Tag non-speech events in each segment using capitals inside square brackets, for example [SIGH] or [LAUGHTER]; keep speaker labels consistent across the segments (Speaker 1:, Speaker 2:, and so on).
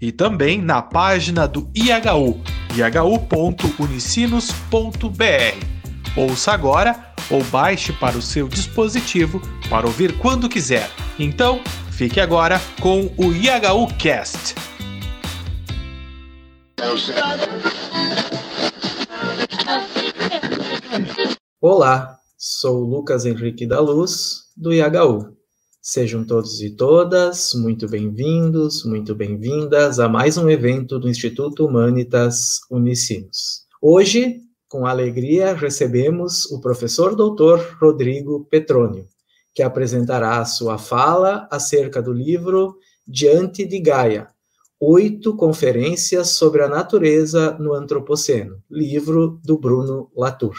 Speaker 1: e também na página do IHU, ihu.unicinos.br. Ouça agora ou baixe para o seu dispositivo para ouvir quando quiser. Então, fique agora com o IHU Cast.
Speaker 2: Olá, sou Lucas Henrique da Luz, do IHU. Sejam todos e todas muito bem-vindos, muito bem-vindas a mais um evento do Instituto Humanitas Unicinos. Hoje, com alegria, recebemos o professor doutor Rodrigo Petrônio, que apresentará a sua fala acerca do livro Diante de Gaia, Oito Conferências sobre a Natureza no Antropoceno, livro do Bruno Latour.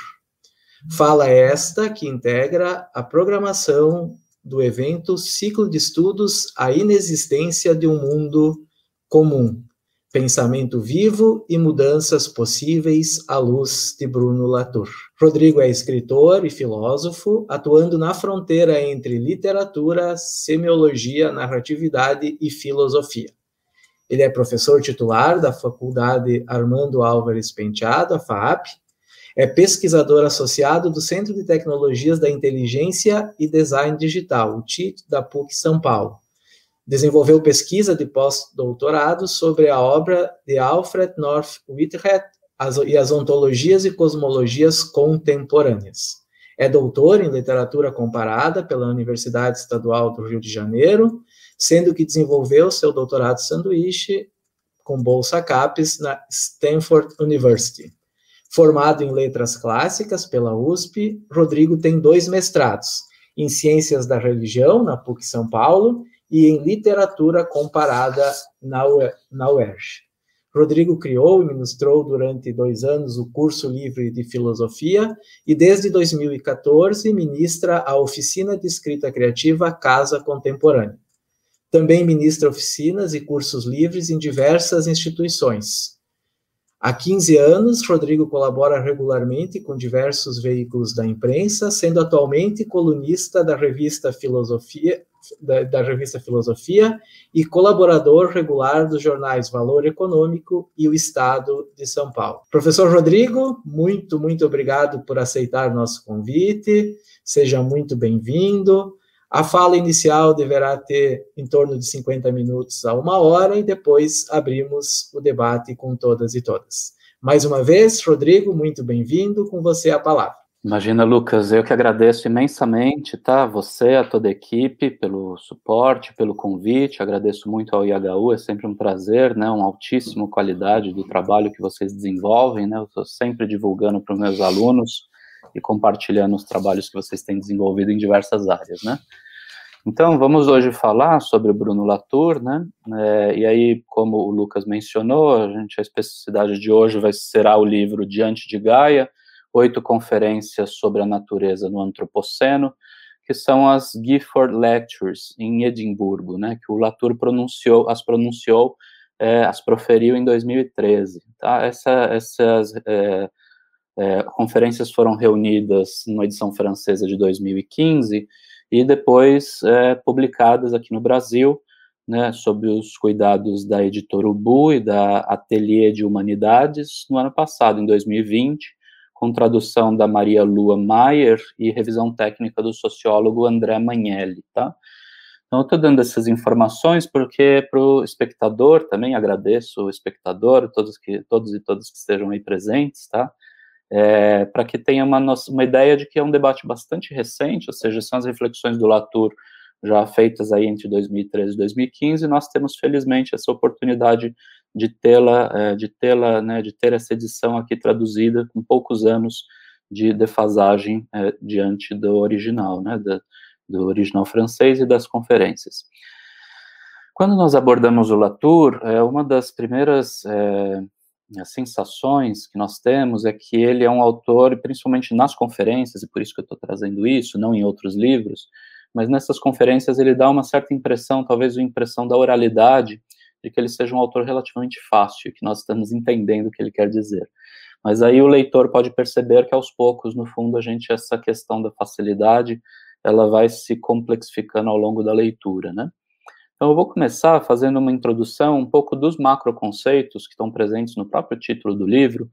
Speaker 2: Fala esta que integra a programação do evento Ciclo de Estudos A Inexistência de um Mundo Comum, Pensamento Vivo e Mudanças Possíveis à Luz de Bruno Latour. Rodrigo é escritor e filósofo, atuando na fronteira entre literatura, semiologia, narratividade e filosofia. Ele é professor titular da Faculdade Armando Álvares Penteado, a FAAP, é pesquisador associado do Centro de Tecnologias da Inteligência e Design Digital, o TIT, da PUC São Paulo. Desenvolveu pesquisa de pós-doutorado sobre a obra de Alfred North Whitehead e as ontologias e cosmologias contemporâneas. É doutor em literatura comparada pela Universidade Estadual do Rio de Janeiro sendo que desenvolveu seu doutorado sanduíche com bolsa CAPES na Stanford University. Formado em letras clássicas pela USP, Rodrigo tem dois mestrados, em Ciências da Religião, na PUC São Paulo, e em Literatura Comparada, na, UERJ. Rodrigo criou e ministrou durante dois anos o curso livre de filosofia e, desde 2014, ministra a oficina de escrita criativa Casa Contemporânea. Também ministra oficinas e cursos livres em diversas instituições. Há 15 anos, Rodrigo colabora regularmente com diversos veículos da imprensa, sendo atualmente colunista da revista Filosofia, da, da, revista Filosofia e colaborador regular dos jornais Valor Econômico e o Estado de São Paulo. Professor Rodrigo, muito, muito obrigado por aceitar nosso convite. Seja muito bem-vindo. A fala inicial deverá ter em torno de 50 minutos a uma hora e depois abrimos o debate com todas e todas. Mais uma vez, Rodrigo, muito bem-vindo. Com você a palavra.
Speaker 3: Imagina, Lucas, eu que agradeço imensamente, tá? Você, a toda a equipe, pelo suporte, pelo convite. Agradeço muito ao IHU, é sempre um prazer, né? Uma altíssima qualidade do trabalho que vocês desenvolvem, né? Eu estou sempre divulgando para os meus alunos e compartilhando os trabalhos que vocês têm desenvolvido em diversas áreas, né? Então, vamos hoje falar sobre o Bruno Latour, né? É, e aí, como o Lucas mencionou, a gente a especificidade de hoje vai será o livro Diante de Gaia, oito conferências sobre a natureza no antropoceno, que são as Gifford Lectures em Edimburgo, né? Que o Latour pronunciou, as pronunciou, é, as proferiu em 2013. Tá? Essa, essas é, é, conferências foram reunidas numa edição francesa de 2015 e depois é, publicadas aqui no Brasil, né, sob os cuidados da editora Ubu e da Ateliê de Humanidades, no ano passado, em 2020, com tradução da Maria Lua Maier e revisão técnica do sociólogo André Magnelli, tá? Então, eu estou dando essas informações porque para o espectador, também agradeço o espectador, todos, que, todos e todas que estejam aí presentes, tá? É, para que tenha uma, uma ideia de que é um debate bastante recente, ou seja, são as reflexões do Latour já feitas aí entre 2013 e 2015, e nós temos felizmente essa oportunidade de tê-la, é, de tê-la, né, de ter essa edição aqui traduzida com poucos anos de defasagem é, diante do original, né, do, do original francês e das conferências. Quando nós abordamos o Latour, é uma das primeiras é, as sensações que nós temos é que ele é um autor, principalmente nas conferências, e por isso que eu estou trazendo isso, não em outros livros, mas nessas conferências ele dá uma certa impressão, talvez uma impressão da oralidade, de que ele seja um autor relativamente fácil, que nós estamos entendendo o que ele quer dizer. Mas aí o leitor pode perceber que aos poucos, no fundo, a gente, essa questão da facilidade, ela vai se complexificando ao longo da leitura, né? Então eu vou começar fazendo uma introdução um pouco dos macroconceitos que estão presentes no próprio título do livro,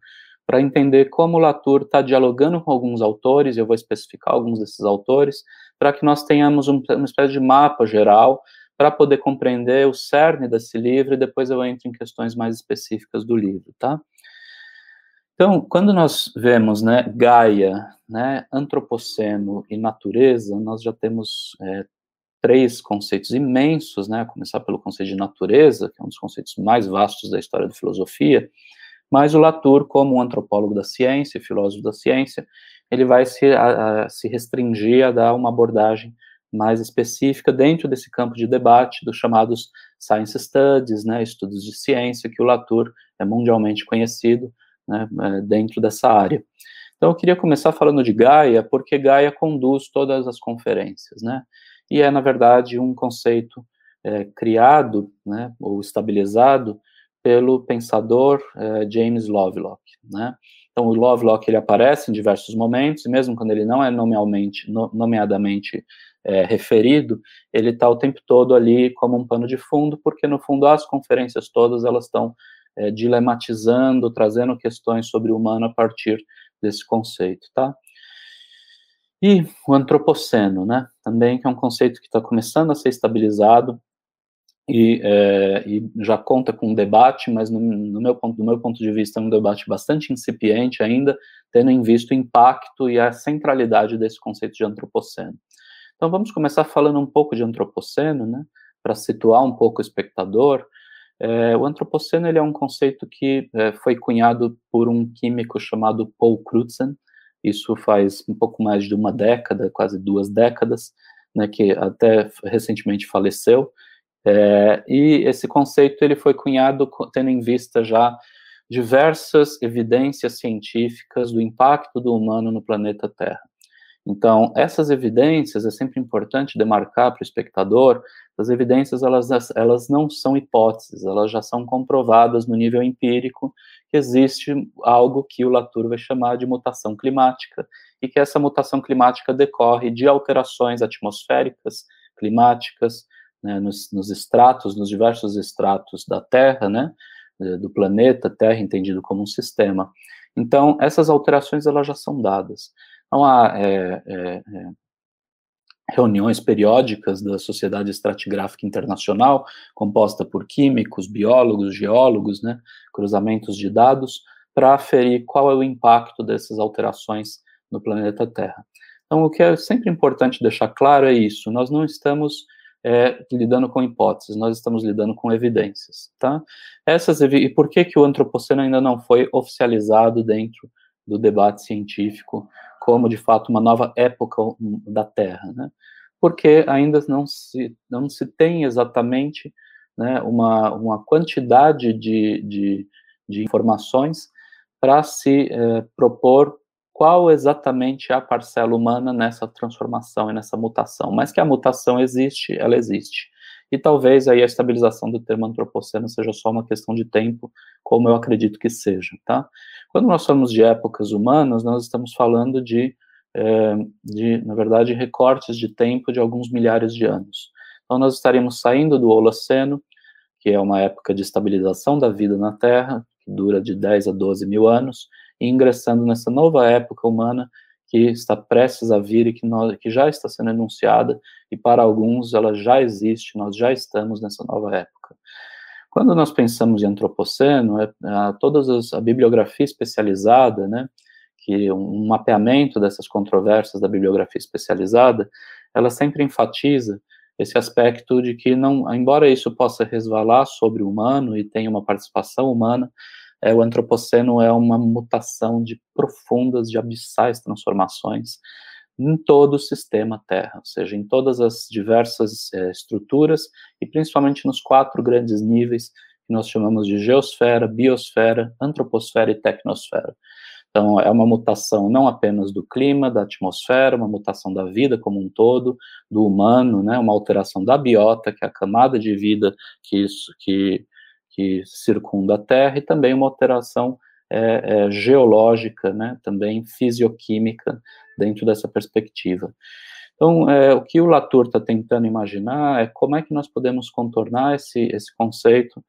Speaker 3: para entender como Latour está dialogando com alguns autores, eu vou especificar alguns desses autores, para que nós tenhamos um, uma espécie de mapa geral para poder compreender o cerne desse livro e depois eu entro em questões mais específicas do livro, tá? Então, quando nós vemos, né, Gaia, né, antropoceno e natureza, nós já temos é, três conceitos imensos, né, começar pelo conceito de natureza, que é um dos conceitos mais vastos da história da filosofia, mas o Latour, como um antropólogo da ciência, filósofo da ciência, ele vai se, a, a, se restringir a dar uma abordagem mais específica dentro desse campo de debate dos chamados science studies, né, estudos de ciência, que o Latour é mundialmente conhecido né, é, dentro dessa área. Então, eu queria começar falando de Gaia, porque Gaia conduz todas as conferências, né, e é, na verdade, um conceito é, criado, né, ou estabilizado pelo pensador é, James Lovelock, né, então, o Lovelock ele aparece em diversos momentos, e mesmo quando ele não é nomealmente, nomeadamente é, referido, ele está o tempo todo ali como um pano de fundo, porque no fundo as conferências todas elas estão é, dilematizando, trazendo questões sobre o humano a partir desse conceito, tá? E o antropoceno, né? Também que é um conceito que está começando a ser estabilizado e, é, e, já conta com um debate, mas no, no, meu ponto, do meu ponto de vista é um debate bastante incipiente ainda, tendo em vista o impacto e a centralidade desse conceito de antropoceno. Então vamos começar falando um pouco de antropoceno, né, para situar um pouco o espectador. É, o antropoceno ele é um conceito que é, foi cunhado por um químico chamado Paul Crutzen, isso faz um pouco mais de uma década, quase duas décadas, né, que até recentemente faleceu, é, e esse conceito ele foi cunhado tendo em vista já diversas evidências científicas do impacto do humano no planeta Terra. Então, essas evidências, é sempre importante demarcar para o espectador, as evidências, elas, elas não são hipóteses, elas já são comprovadas no nível empírico que existe algo que o Latour vai chamar de mutação climática, e que essa mutação climática decorre de alterações atmosféricas, climáticas, né, nos, nos estratos, nos diversos estratos da Terra, né, do planeta Terra, entendido como um sistema. Então, essas alterações, elas já são dadas. Então, há é, é, é, reuniões periódicas da Sociedade Estratigráfica Internacional, composta por químicos, biólogos, geólogos, né, cruzamentos de dados, para aferir qual é o impacto dessas alterações no planeta Terra. Então, o que é sempre importante deixar claro é isso: nós não estamos é, lidando com hipóteses, nós estamos lidando com evidências, tá? Essas e por que que o antropoceno ainda não foi oficializado dentro do debate científico como de fato uma nova época da Terra, né? Porque ainda não se, não se tem exatamente né, uma, uma quantidade de, de, de informações para se é, propor qual exatamente é a parcela humana nessa transformação e nessa mutação. Mas que a mutação existe, ela existe. E talvez aí a estabilização do termo antropoceno seja só uma questão de tempo, como eu acredito que seja, tá? Quando nós falamos de épocas humanas, nós estamos falando de, é, de, na verdade, recortes de tempo de alguns milhares de anos. Então, nós estaríamos saindo do Holoceno, que é uma época de estabilização da vida na Terra, que dura de 10 a 12 mil anos, e ingressando nessa nova época humana que está prestes a vir e que, nós, que já está sendo enunciada, e para alguns ela já existe, nós já estamos nessa nova época. Quando nós pensamos em antropoceno, é, é, todas as, a bibliografia especializada, né, que um, um mapeamento dessas controvérsias da bibliografia especializada, ela sempre enfatiza esse aspecto de que não, embora isso possa resvalar sobre o humano e tenha uma participação humana, é, o antropoceno é uma mutação de profundas, de abissais transformações em todo o sistema Terra, ou seja, em todas as diversas é, estruturas e principalmente nos quatro grandes níveis que nós chamamos de geosfera, biosfera, antroposfera e tecnosfera. Então, é uma mutação não apenas do clima, da atmosfera, uma mutação da vida como um todo, do humano, né, uma alteração da biota, que é a camada de vida que, isso, que, que circunda a Terra, e também uma alteração é, é, geológica, né, também fisioquímica, dentro dessa perspectiva. Então, é, o que o Latour está tentando imaginar é como é que nós podemos contornar esse, esse conceito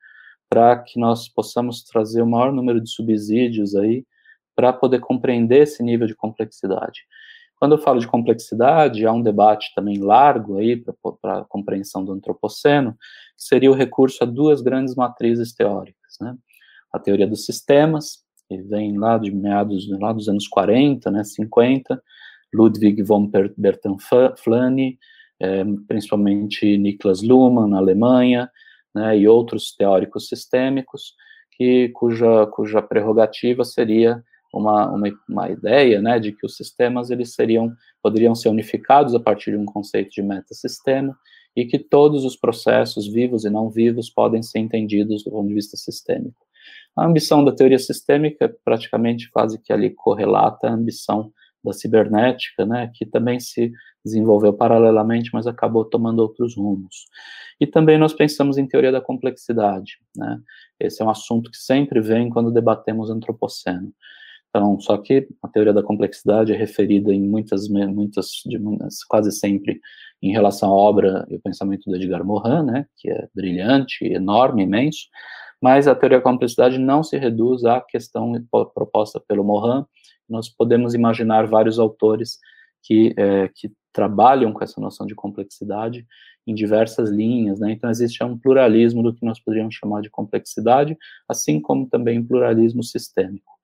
Speaker 3: para que nós possamos trazer o maior número de subsídios aí para poder compreender esse nível de complexidade. Quando eu falo de complexidade, há um debate também largo aí para a compreensão do antropoceno, que seria o recurso a duas grandes matrizes teóricas, né? A teoria dos sistemas, que vem lá de meados lá dos anos 40, né, 50, Ludwig von Bertalanffy, é, principalmente Niklas Luhmann na Alemanha, né, e outros teóricos sistêmicos, que cuja cuja prerrogativa seria uma, uma, uma, ideia, né, de que os sistemas eles seriam, poderiam ser unificados a partir de um conceito de metasistema e que todos os processos vivos e não vivos podem ser entendidos do ponto de vista sistêmico. A ambição da teoria sistêmica é praticamente quase que ali correlata à ambição da cibernética, né, que também se desenvolveu paralelamente, mas acabou tomando outros rumos. E também nós pensamos em teoria da complexidade, né, esse é um assunto que sempre vem quando debatemos antropoceno. Então, só que a teoria da complexidade é referida em muitas, muitas, de, quase sempre em relação à obra e o pensamento do Edgar Morin, né, que é brilhante, enorme, imenso, mas a teoria da complexidade não se reduz à questão proposta pelo Morin. Nós podemos imaginar vários autores que, é, que trabalham com essa noção de complexidade em diversas linhas, né? Então existe um pluralismo do que nós poderíamos chamar de complexidade, assim como também um pluralismo sistêmico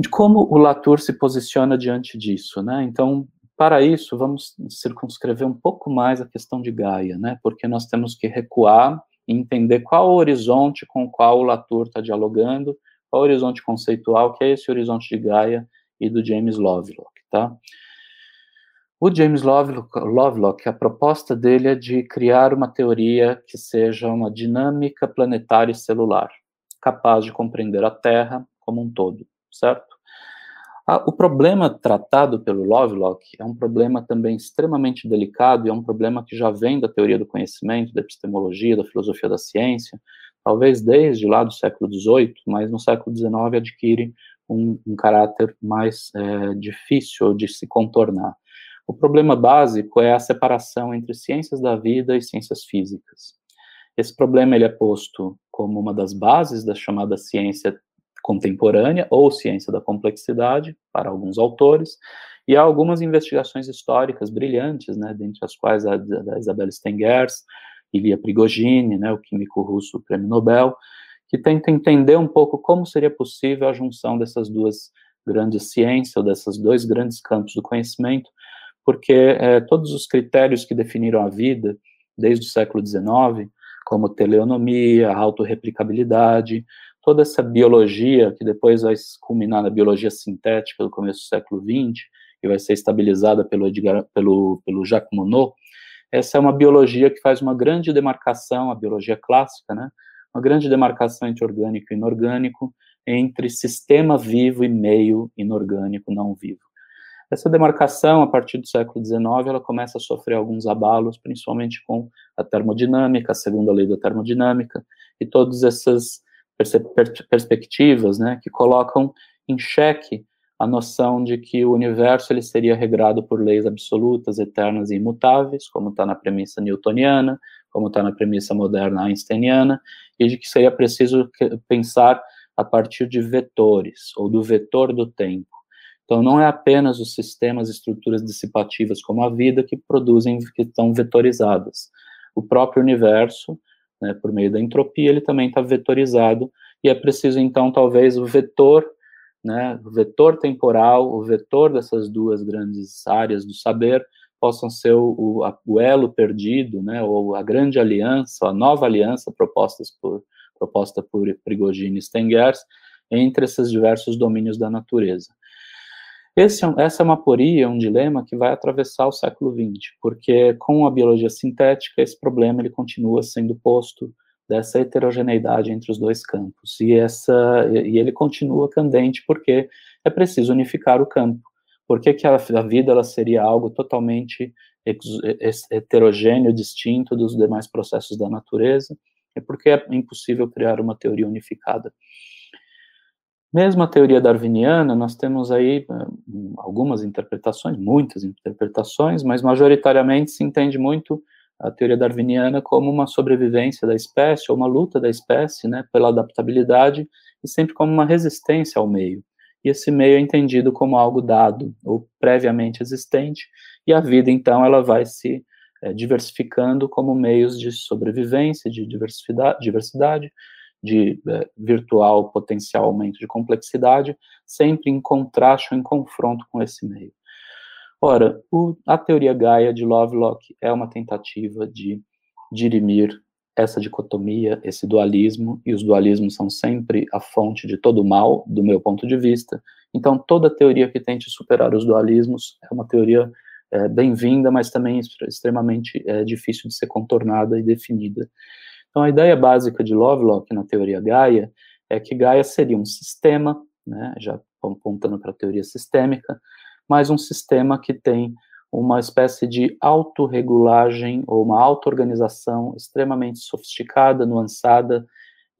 Speaker 3: de como o Latour se posiciona diante disso, né? Então, para isso, vamos circunscrever um pouco mais a questão de Gaia, né? Porque nós temos que recuar e entender qual o horizonte com o qual o Latour está dialogando, qual o horizonte conceitual, que é esse horizonte de Gaia e do James Lovelock, tá? O James Lovelock, a proposta dele é de criar uma teoria que seja uma dinâmica planetária e celular, capaz de compreender a Terra como um todo certo? Ah, o problema tratado pelo Lovelock é um problema também extremamente delicado e é um problema que já vem da teoria do conhecimento, da epistemologia, da filosofia da ciência, talvez desde lá do século XVIII, mas no século XIX adquire um, um caráter mais é, difícil de se contornar. O problema básico é a separação entre ciências da vida e ciências físicas. Esse problema ele é posto como uma das bases da chamada ciência contemporânea ou ciência da complexidade para alguns autores, e há algumas investigações históricas brilhantes, né, dentre as quais a da Isabel Stengers, Ilia Prigogine, né, o químico russo o prêmio Nobel, que tenta entender um pouco como seria possível a junção dessas duas grandes ciências, ou desses dois grandes campos do conhecimento, porque é, todos os critérios que definiram a vida desde o século XIX, como teleonomia, autorreplicabilidade, toda essa biologia, que depois vai culminar na biologia sintética do começo do século XX, e vai ser estabilizada pelo, Edgar, pelo, pelo Jacques Monod, essa é uma biologia que faz uma grande demarcação, a biologia clássica, né? Uma grande demarcação entre orgânico e inorgânico, entre sistema vivo e meio inorgânico não vivo. Essa demarcação, a partir do século XIX, ela começa a sofrer alguns abalos, principalmente com a termodinâmica, a segunda lei da termodinâmica, e todas essas perspectivas, né, que colocam em xeque a noção de que o universo ele seria regrado por leis absolutas, eternas e imutáveis, como está na premissa newtoniana, como está na premissa moderna einsteiniana, e de que seria preciso pensar a partir de vetores, ou do vetor do tempo. Então, não é apenas os sistemas e estruturas dissipativas como a vida que produzem, que estão vetorizadas. O próprio universo né, por meio da entropia, ele também está vetorizado, e é preciso, então, talvez o vetor, né, o vetor temporal, o vetor dessas duas grandes áreas do saber, possam ser o, o, o elo perdido, né, ou a grande aliança, a nova aliança propostas por, proposta por Prigogine e Stengers, entre esses diversos domínios da natureza. Esse, é essa é uma aporia, um dilema que vai atravessar o século XX, porque com a biologia sintética esse problema ele continua sendo posto dessa heterogeneidade entre os dois campos. E, essa, e ele continua candente porque é preciso unificar o campo. Por que, que a, a vida ela seria algo totalmente heterogêneo, distinto dos demais processos da natureza? É porque é impossível criar uma teoria unificada. Mesmo a teoria darwiniana, nós temos aí eh, algumas interpretações, muitas interpretações, mas majoritariamente se entende muito a teoria darwiniana como uma sobrevivência da espécie, ou uma luta da espécie, né, pela adaptabilidade, e sempre como uma resistência ao meio. E esse meio é entendido como algo dado, ou previamente existente, e a vida, então, ela vai se é, diversificando como meios de sobrevivência, de diversidade, diversidade de é, virtual potencial aumento de complexidade, sempre em contraste ou em confronto com esse meio. Ora, o, a teoria Gaia de Lovelock é uma tentativa de dirimir essa dicotomia, esse dualismo, e os dualismos são sempre a fonte de todo o mal, do meu ponto de vista. Então, toda teoria que tente superar os dualismos é uma teoria é, bem-vinda, mas também extremamente é, difícil de ser contornada e definida. Então, a ideia básica de Lovelock na teoria Gaia é que Gaia seria um sistema, né, já apontando para a teoria sistêmica, mas um sistema que tem uma espécie de autorregulagem ou uma auto-organização extremamente sofisticada, nuançada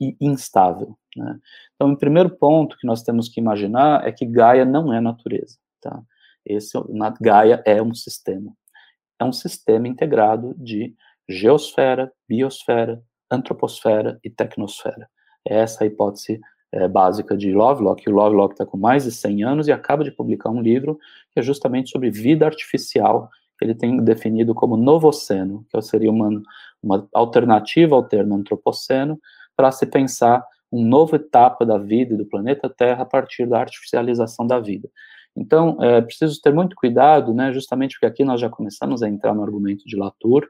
Speaker 3: e instável. Né? Então, o primeiro ponto que nós temos que imaginar é que Gaia não é natureza. Tá? Esse, na, Gaia é um sistema. É um sistema integrado de geosfera, biosfera, antroposfera e tecnosfera. Essa é a hipótese é, básica de Lovelock. O Lovelock está com mais de 100 anos e acaba de publicar um livro que é justamente sobre vida artificial, que ele tem definido como novoceno, que seria uma, uma alternativa ao termo antropoceno, para se pensar uma nova etapa da vida e do planeta Terra a partir da artificialização da vida. Então, é preciso ter muito cuidado, né, justamente porque aqui nós já começamos a entrar no argumento de Latour,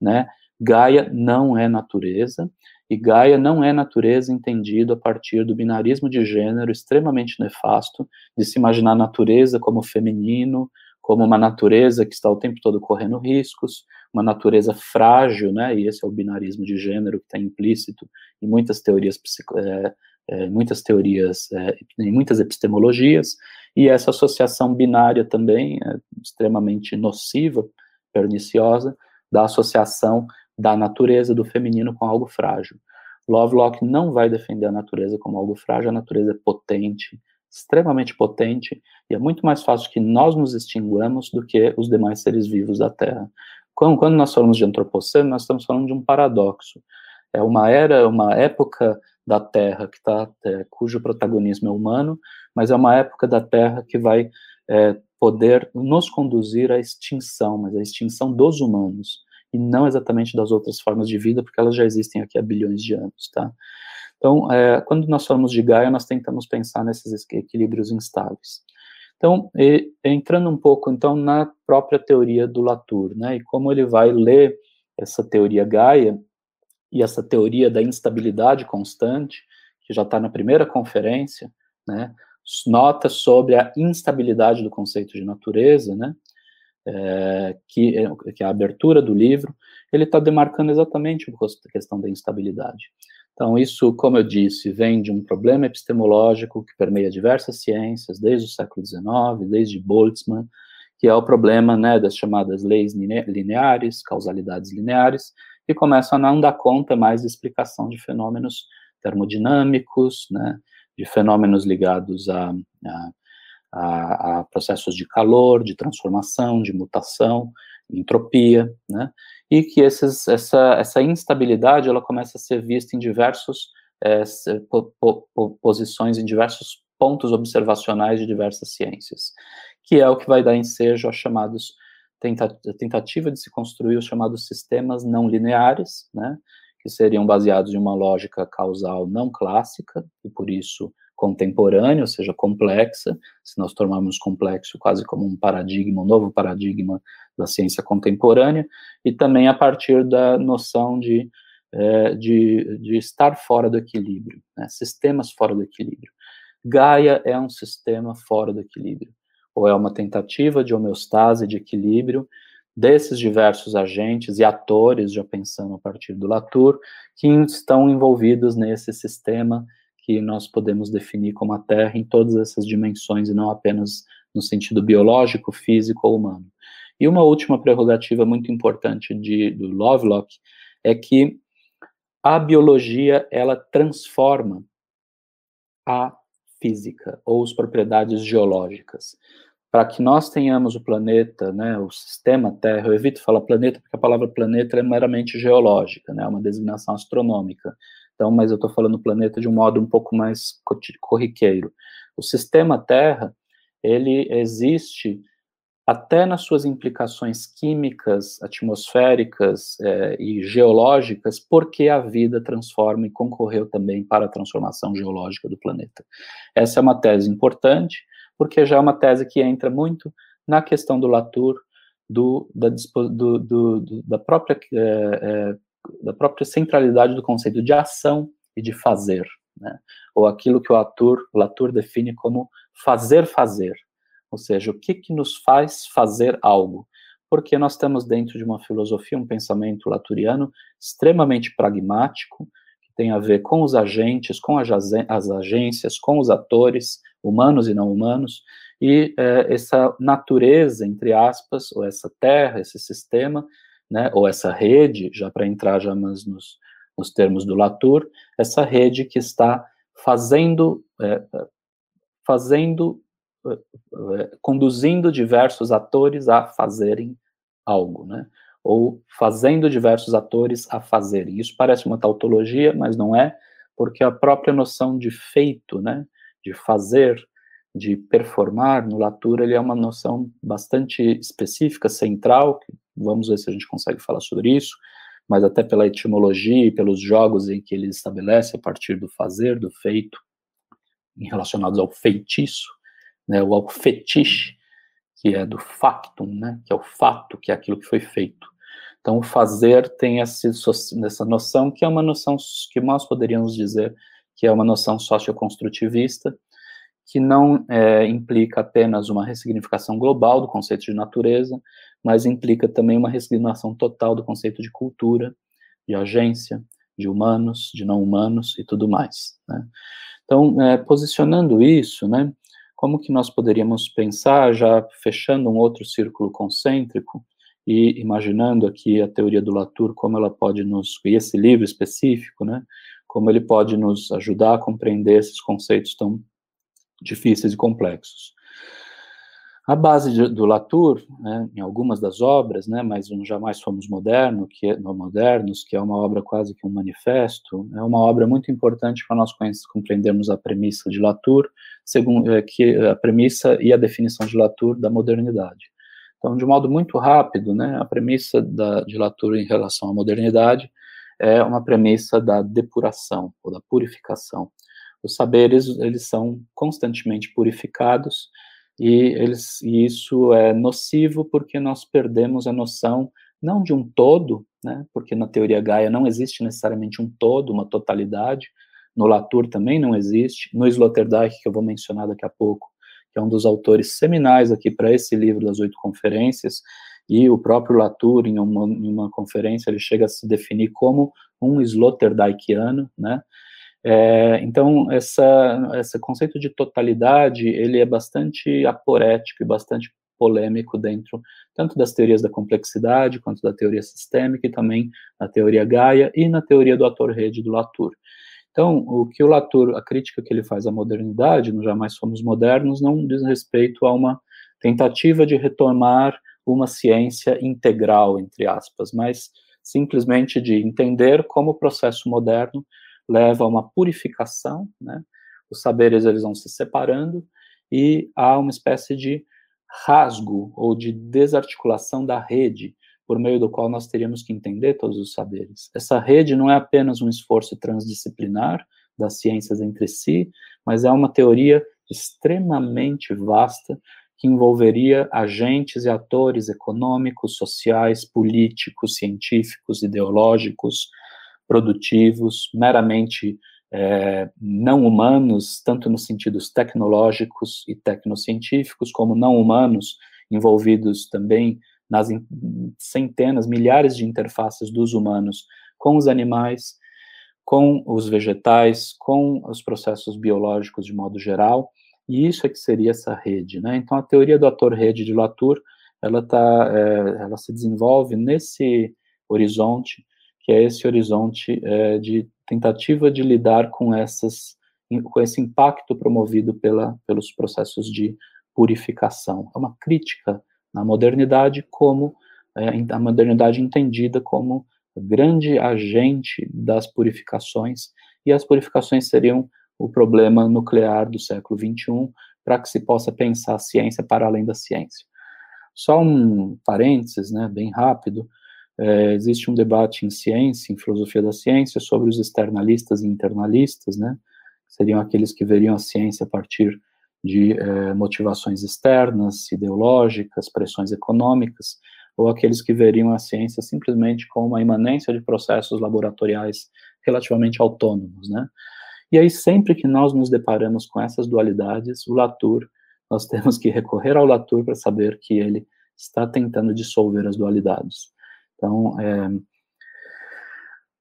Speaker 3: né, Gaia não é natureza, e Gaia não é natureza entendido a partir do binarismo de gênero extremamente nefasto, de se imaginar natureza como feminino, como uma natureza que está o tempo todo correndo riscos, uma natureza frágil, né? E esse é o binarismo de gênero que está implícito em muitas teorias, é, é, muitas teorias, é, em muitas epistemologias, e essa associação binária também é extremamente nociva, perniciosa, da associação da natureza do feminino com algo frágil. Lovelock não vai defender a natureza como algo frágil, a natureza é potente, extremamente potente, e é muito mais fácil que nós nos extinguamos do que os demais seres vivos da Terra. Quando, quando nós falamos de antropoceno, nós estamos falando de um paradoxo. É uma era, uma época da Terra que tá, é, cujo protagonismo é humano, mas é uma época da Terra que vai é, poder nos conduzir à extinção, mas à extinção dos humanos e não exatamente das outras formas de vida, porque elas já existem aqui há bilhões de anos, tá? Então, é, quando nós falamos de Gaia, nós tentamos pensar nesses equilíbrios instáveis. Então, e, entrando um pouco, então, na própria teoria do Latour, né, e como ele vai ler essa teoria Gaia e essa teoria da instabilidade constante, que já está na primeira conferência, né, nota sobre a instabilidade do conceito de natureza, né, é, que, é, que a abertura do livro, ele está demarcando exatamente a questão da instabilidade. Então, isso, como eu disse, vem de um problema epistemológico que permeia diversas ciências, desde o século XIX, desde Boltzmann, que é o problema né, das chamadas leis lineares, causalidades lineares, que começam a não dar conta mais de explicação de fenômenos termodinâmicos, né, de fenômenos ligados a, a a, a processos de calor, de transformação, de mutação, entropia, né? E que esses, essa, essa instabilidade ela começa a ser vista em diversos é, po, po, posições, em diversos pontos observacionais de diversas ciências, que é o que vai dar ensejo aos chamados tentativa de se construir os chamados sistemas não lineares, né? Que seriam baseados em uma lógica causal não clássica e por isso contemporânea, ou seja, complexa, se nós tornarmos complexo quase como um paradigma, um novo paradigma da ciência contemporânea, e também a partir da noção de, é, de, de, estar fora do equilíbrio, né, sistemas fora do equilíbrio. Gaia é um sistema fora do equilíbrio, ou é uma tentativa de homeostase, de equilíbrio, desses diversos agentes e atores, já pensando a partir do Latour, que estão envolvidos nesse sistema que nós podemos definir como a Terra em todas essas dimensões e não apenas no sentido biológico, físico ou humano. E uma última prerrogativa muito importante de, do Lovelock é que a biologia ela transforma a física ou as propriedades geológicas. Para que nós tenhamos o planeta, né, o sistema Terra, eu evito falar planeta porque a palavra planeta é meramente geológica, né, é uma designação astronômica. Então, mas eu estou falando planeta de um modo um pouco mais corriqueiro. O sistema Terra, ele existe até nas suas implicações químicas, atmosféricas é, e geológicas, porque a vida transforma e concorreu também para a transformação geológica do planeta. Essa é uma tese importante, porque já é uma tese que entra muito na questão do Latour, do, da, do, do, da, própria, é, é, da própria centralidade do conceito de ação e de fazer, né? ou aquilo que o Latour, Latour define como fazer fazer, ou seja, o que, que nos faz fazer algo? Porque nós temos dentro de uma filosofia, um pensamento laturiano extremamente pragmático, que tem a ver com os agentes, com as agências, com os atores, humanos e não humanos, e é, essa natureza, entre aspas, ou essa terra, esse sistema, né, ou essa rede, já para entrar já nos, nos termos do Latour, essa rede que está fazendo, é, fazendo conduzindo diversos atores a fazerem algo, né? Ou fazendo diversos atores a fazerem. Isso parece uma tautologia, mas não é, porque a própria noção de feito, né? De fazer, de performar no Latour, ele é uma noção bastante específica, central, vamos ver se a gente consegue falar sobre isso, mas até pela etimologia e pelos jogos em que ele estabelece a partir do fazer, do feito, relacionados ao feitiço, né, o fetiche, que é do factum, né, que é o fato, que é aquilo que foi feito. Então, o fazer tem essa, essa noção que é uma noção que nós poderíamos dizer que é uma noção socioconstrutivista, que não é, implica apenas uma ressignificação global do conceito de natureza, mas implica também uma ressignificação total do conceito de cultura, de agência, de humanos, de não humanos e tudo mais. Né? Então, é, posicionando isso, né, como que nós poderíamos pensar, já fechando um outro círculo concêntrico, e imaginando aqui a teoria do Latour, como ela pode nos, e esse livro específico, né, como ele pode nos ajudar a compreender esses conceitos tão difíceis e complexos. A base de, do Latour, né, em algumas das obras, né, mas um Jamais Fomos moderno, que é, Modernos, que é uma obra quase que um manifesto, é uma obra muito importante para nós compreendermos a premissa de Latour, segundo, é, que a premissa e a definição de Latour da modernidade. Então, de modo muito rápido, né, a premissa da, de Latour em relação à modernidade é uma premissa da depuração, ou da purificação. Os saberes, eles são constantemente purificados, e, eles, e isso é nocivo porque nós perdemos a noção não de um todo, né, porque na teoria Gaia não existe necessariamente um todo, uma totalidade, no Latour também não existe, no Sloterdijk, que eu vou mencionar daqui a pouco, que é um dos autores seminais aqui para esse livro das oito conferências, e o próprio Latour, em uma, em uma conferência, ele chega a se definir como um Sloterdijkiano, né, é, então, essa, esse conceito de totalidade, ele é bastante aporético e bastante polêmico dentro tanto das teorias da complexidade, quanto da teoria sistêmica, e também na teoria Gaia e na teoria do ator-rede do Latour. Então, o que o Latour, a crítica que ele faz à modernidade, no Jamais Fomos Modernos, não diz respeito a uma tentativa de retomar uma ciência integral, entre aspas, mas simplesmente de entender como o processo moderno leva a uma purificação, né? Os saberes eles vão se separando e há uma espécie de rasgo ou de desarticulação da rede por meio do qual nós teríamos que entender todos os saberes. Essa rede não é apenas um esforço transdisciplinar das ciências entre si, mas é uma teoria extremamente vasta que envolveria agentes e atores econômicos, sociais, políticos, científicos, ideológicos, produtivos, meramente é, não humanos, tanto nos sentidos tecnológicos e tecnocientíficos, como não humanos, envolvidos também nas centenas, milhares de interfaces dos humanos com os animais, com os vegetais, com os processos biológicos de modo geral, e isso é que seria essa rede, né? Então, a teoria do ator-rede de Latour, ela, tá, é, ela se desenvolve nesse horizonte, que é esse horizonte é, de tentativa de lidar com essas com esse impacto promovido pela, pelos processos de purificação. É uma crítica na modernidade como é, a modernidade entendida como grande agente das purificações, e as purificações seriam o problema nuclear do século XXI, para que se possa pensar a ciência para além da ciência. Só um parênteses, né, bem rápido, é, existe um debate em ciência, em filosofia da ciência, sobre os externalistas e internalistas, né, seriam aqueles que veriam a ciência a partir de é, motivações externas, ideológicas, pressões econômicas, ou aqueles que veriam a ciência simplesmente como uma imanência de processos laboratoriais relativamente autônomos, né? E aí, sempre que nós nos deparamos com essas dualidades, o Latour, nós temos que recorrer ao Latour para saber que ele está tentando dissolver as dualidades. Então, é,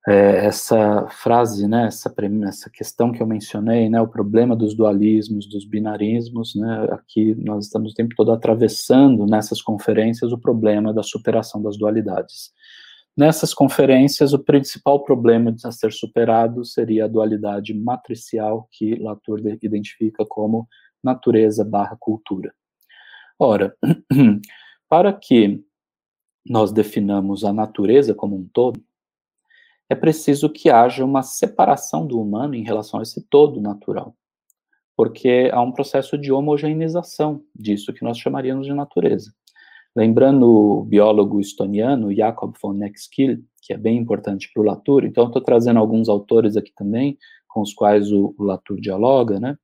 Speaker 3: é, essa frase, né, essa, essa questão que eu mencionei, né, o problema dos dualismos, dos binarismos, né, aqui nós estamos o tempo todo atravessando nessas conferências o problema da superação das dualidades. Nessas conferências, o principal problema a ser superado seria a dualidade matricial que Latour identifica como natureza barra cultura. Ora, [CLEARS THROAT] para que nós definamos a natureza como um todo, é preciso que haja uma separação do humano em relação a esse todo natural, porque há um processo de homogeneização disso que nós chamaríamos de natureza. Lembrando o biólogo estoniano Jakob von Exkill, que é bem importante para o Latour, então estou trazendo alguns autores aqui também, com os quais o, o Latour dialoga, né?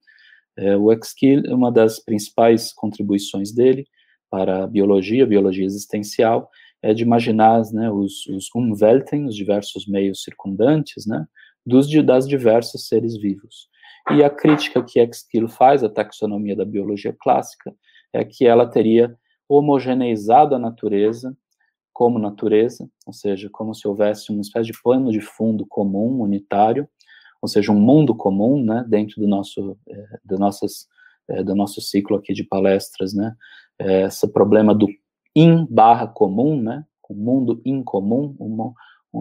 Speaker 3: É, o Exkill, uma das principais contribuições dele para a biologia, biologia existencial, é de imaginar né, os, os Umwelten, os diversos meios circundantes, né, dos, das diversos seres vivos. E a crítica que Exkill faz à taxonomia da biologia clássica é que ela teria homogeneizado a natureza como natureza, ou seja, como se houvesse uma espécie de plano de fundo comum, unitário, ou seja, um mundo comum, né, dentro do nosso, é, do, nossas, é, do nosso ciclo aqui de palestras, né, é, esse problema do in barra comum, né, um mundo incomum, um,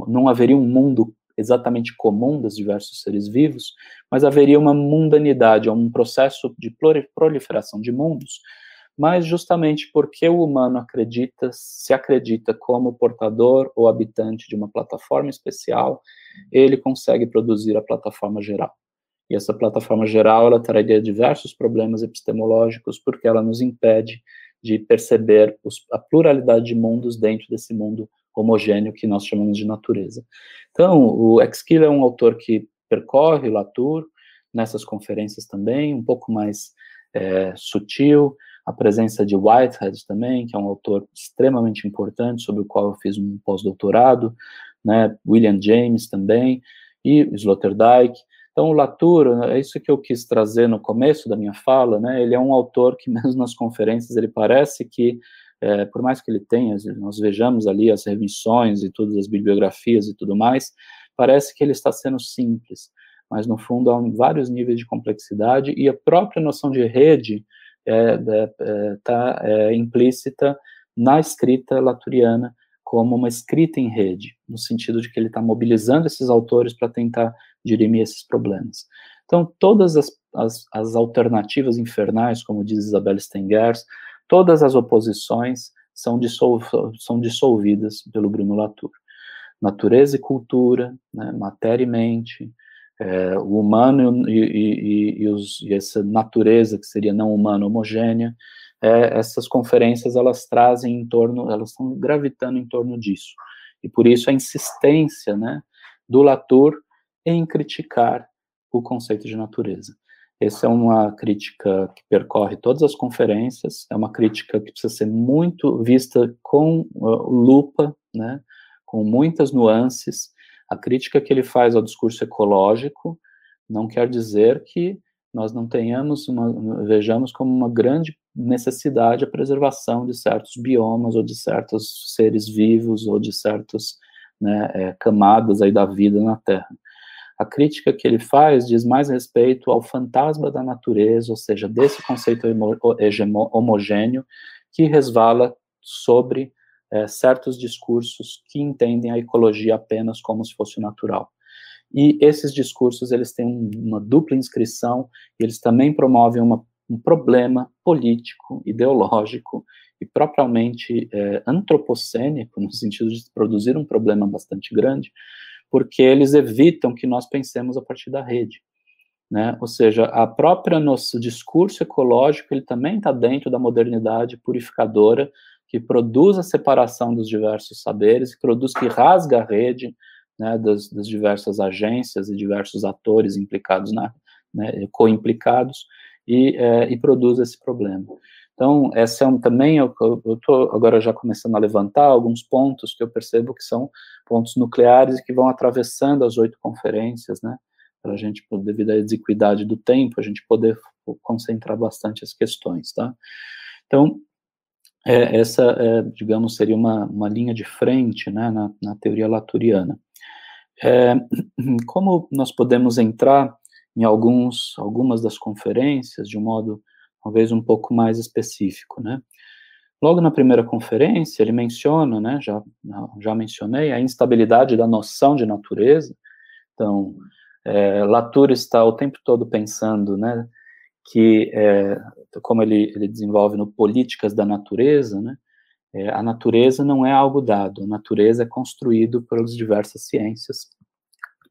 Speaker 3: não haveria um mundo exatamente comum dos diversos seres vivos, mas haveria uma mundanidade, um processo de proliferação de mundos, mas justamente porque o humano acredita, se acredita como portador ou habitante de uma plataforma especial, ele consegue produzir a plataforma geral. E essa plataforma geral, ela traria diversos problemas epistemológicos, porque ela nos impede de perceber os, a pluralidade de mundos dentro desse mundo homogêneo que nós chamamos de natureza. Então, o Exkill é um autor que percorre Latour nessas conferências também, um pouco mais é, sutil, a presença de Whitehead também, que é um autor extremamente importante, sobre o qual eu fiz um pós-doutorado, né, William James também, e Sloterdijk, então, o Latour, é isso que eu quis trazer no começo da minha fala, né? Ele é um autor que, [LAUGHS] mesmo nas conferências, ele parece que, é, por mais que ele tenha, nós vejamos ali as remissões e todas as bibliografias e tudo mais, parece que ele está sendo simples, mas no fundo há vários níveis de complexidade e a própria noção de rede está é, é, tá, é, implícita na escrita laturiana como uma escrita em rede, no sentido de que ele está mobilizando esses autores para tentar dirimir esses problemas. Então, todas as, as, as alternativas infernais, como diz Isabel Stengers, todas as oposições são, dissol, são dissolvidas pelo Bruno Latour. Natureza e cultura, né, matéria e mente, é, o humano e, e, e, os, e, essa natureza que seria não humana homogênea, é, essas conferências elas trazem em torno, elas estão gravitando em torno disso. E por isso a insistência né, do Latour em criticar o conceito de natureza. Essa é uma crítica que percorre todas as conferências, é uma crítica que precisa ser muito vista com uh, lupa, né, com muitas nuances. A crítica que ele faz ao discurso ecológico não quer dizer que nós não tenhamos uma, vejamos como uma grande necessidade a preservação de certos biomas ou de certos seres vivos ou de certas né, é, camadas aí da vida na Terra. A crítica que ele faz diz mais respeito ao fantasma da natureza, ou seja, desse conceito homogêneo que resvala sobre é, certos discursos que entendem a ecologia apenas como se fosse natural. E esses discursos, eles têm uma dupla inscrição, eles também promovem uma, um problema político, ideológico e propriamente é, antropocênico, no sentido de produzir um problema bastante grande, porque eles evitam que nós pensemos a partir da rede. Né? Ou seja, a própria nosso discurso ecológico ele também está dentro da modernidade purificadora que produz a separação dos diversos saberes, que produz, que rasga a rede né, das, das, diversas agências e diversos atores implicados, na, né, co-implicados, e, é, e, produz esse problema. Então, essa é um, também, eu estou agora já começando a levantar alguns pontos que eu percebo que são pontos nucleares e que vão atravessando as oito conferências, né, para a gente, devido à desequidade do tempo, a gente poder concentrar bastante as questões, tá? Então, é, essa, é, digamos, seria uma, uma linha de frente né, na, na teoria laturiana. É, [CLEARS THROAT] como nós podemos entrar em alguns, algumas das conferências de um modo talvez um pouco mais específico, né? Logo na primeira conferência, ele menciona, né, já, já mencionei, a instabilidade da noção de natureza. Então, é, Latour está o tempo todo pensando, né, que, é, como ele, ele desenvolve no Políticas da Natureza, né, é, a natureza não é algo dado, a natureza é construído pelas diversas ciências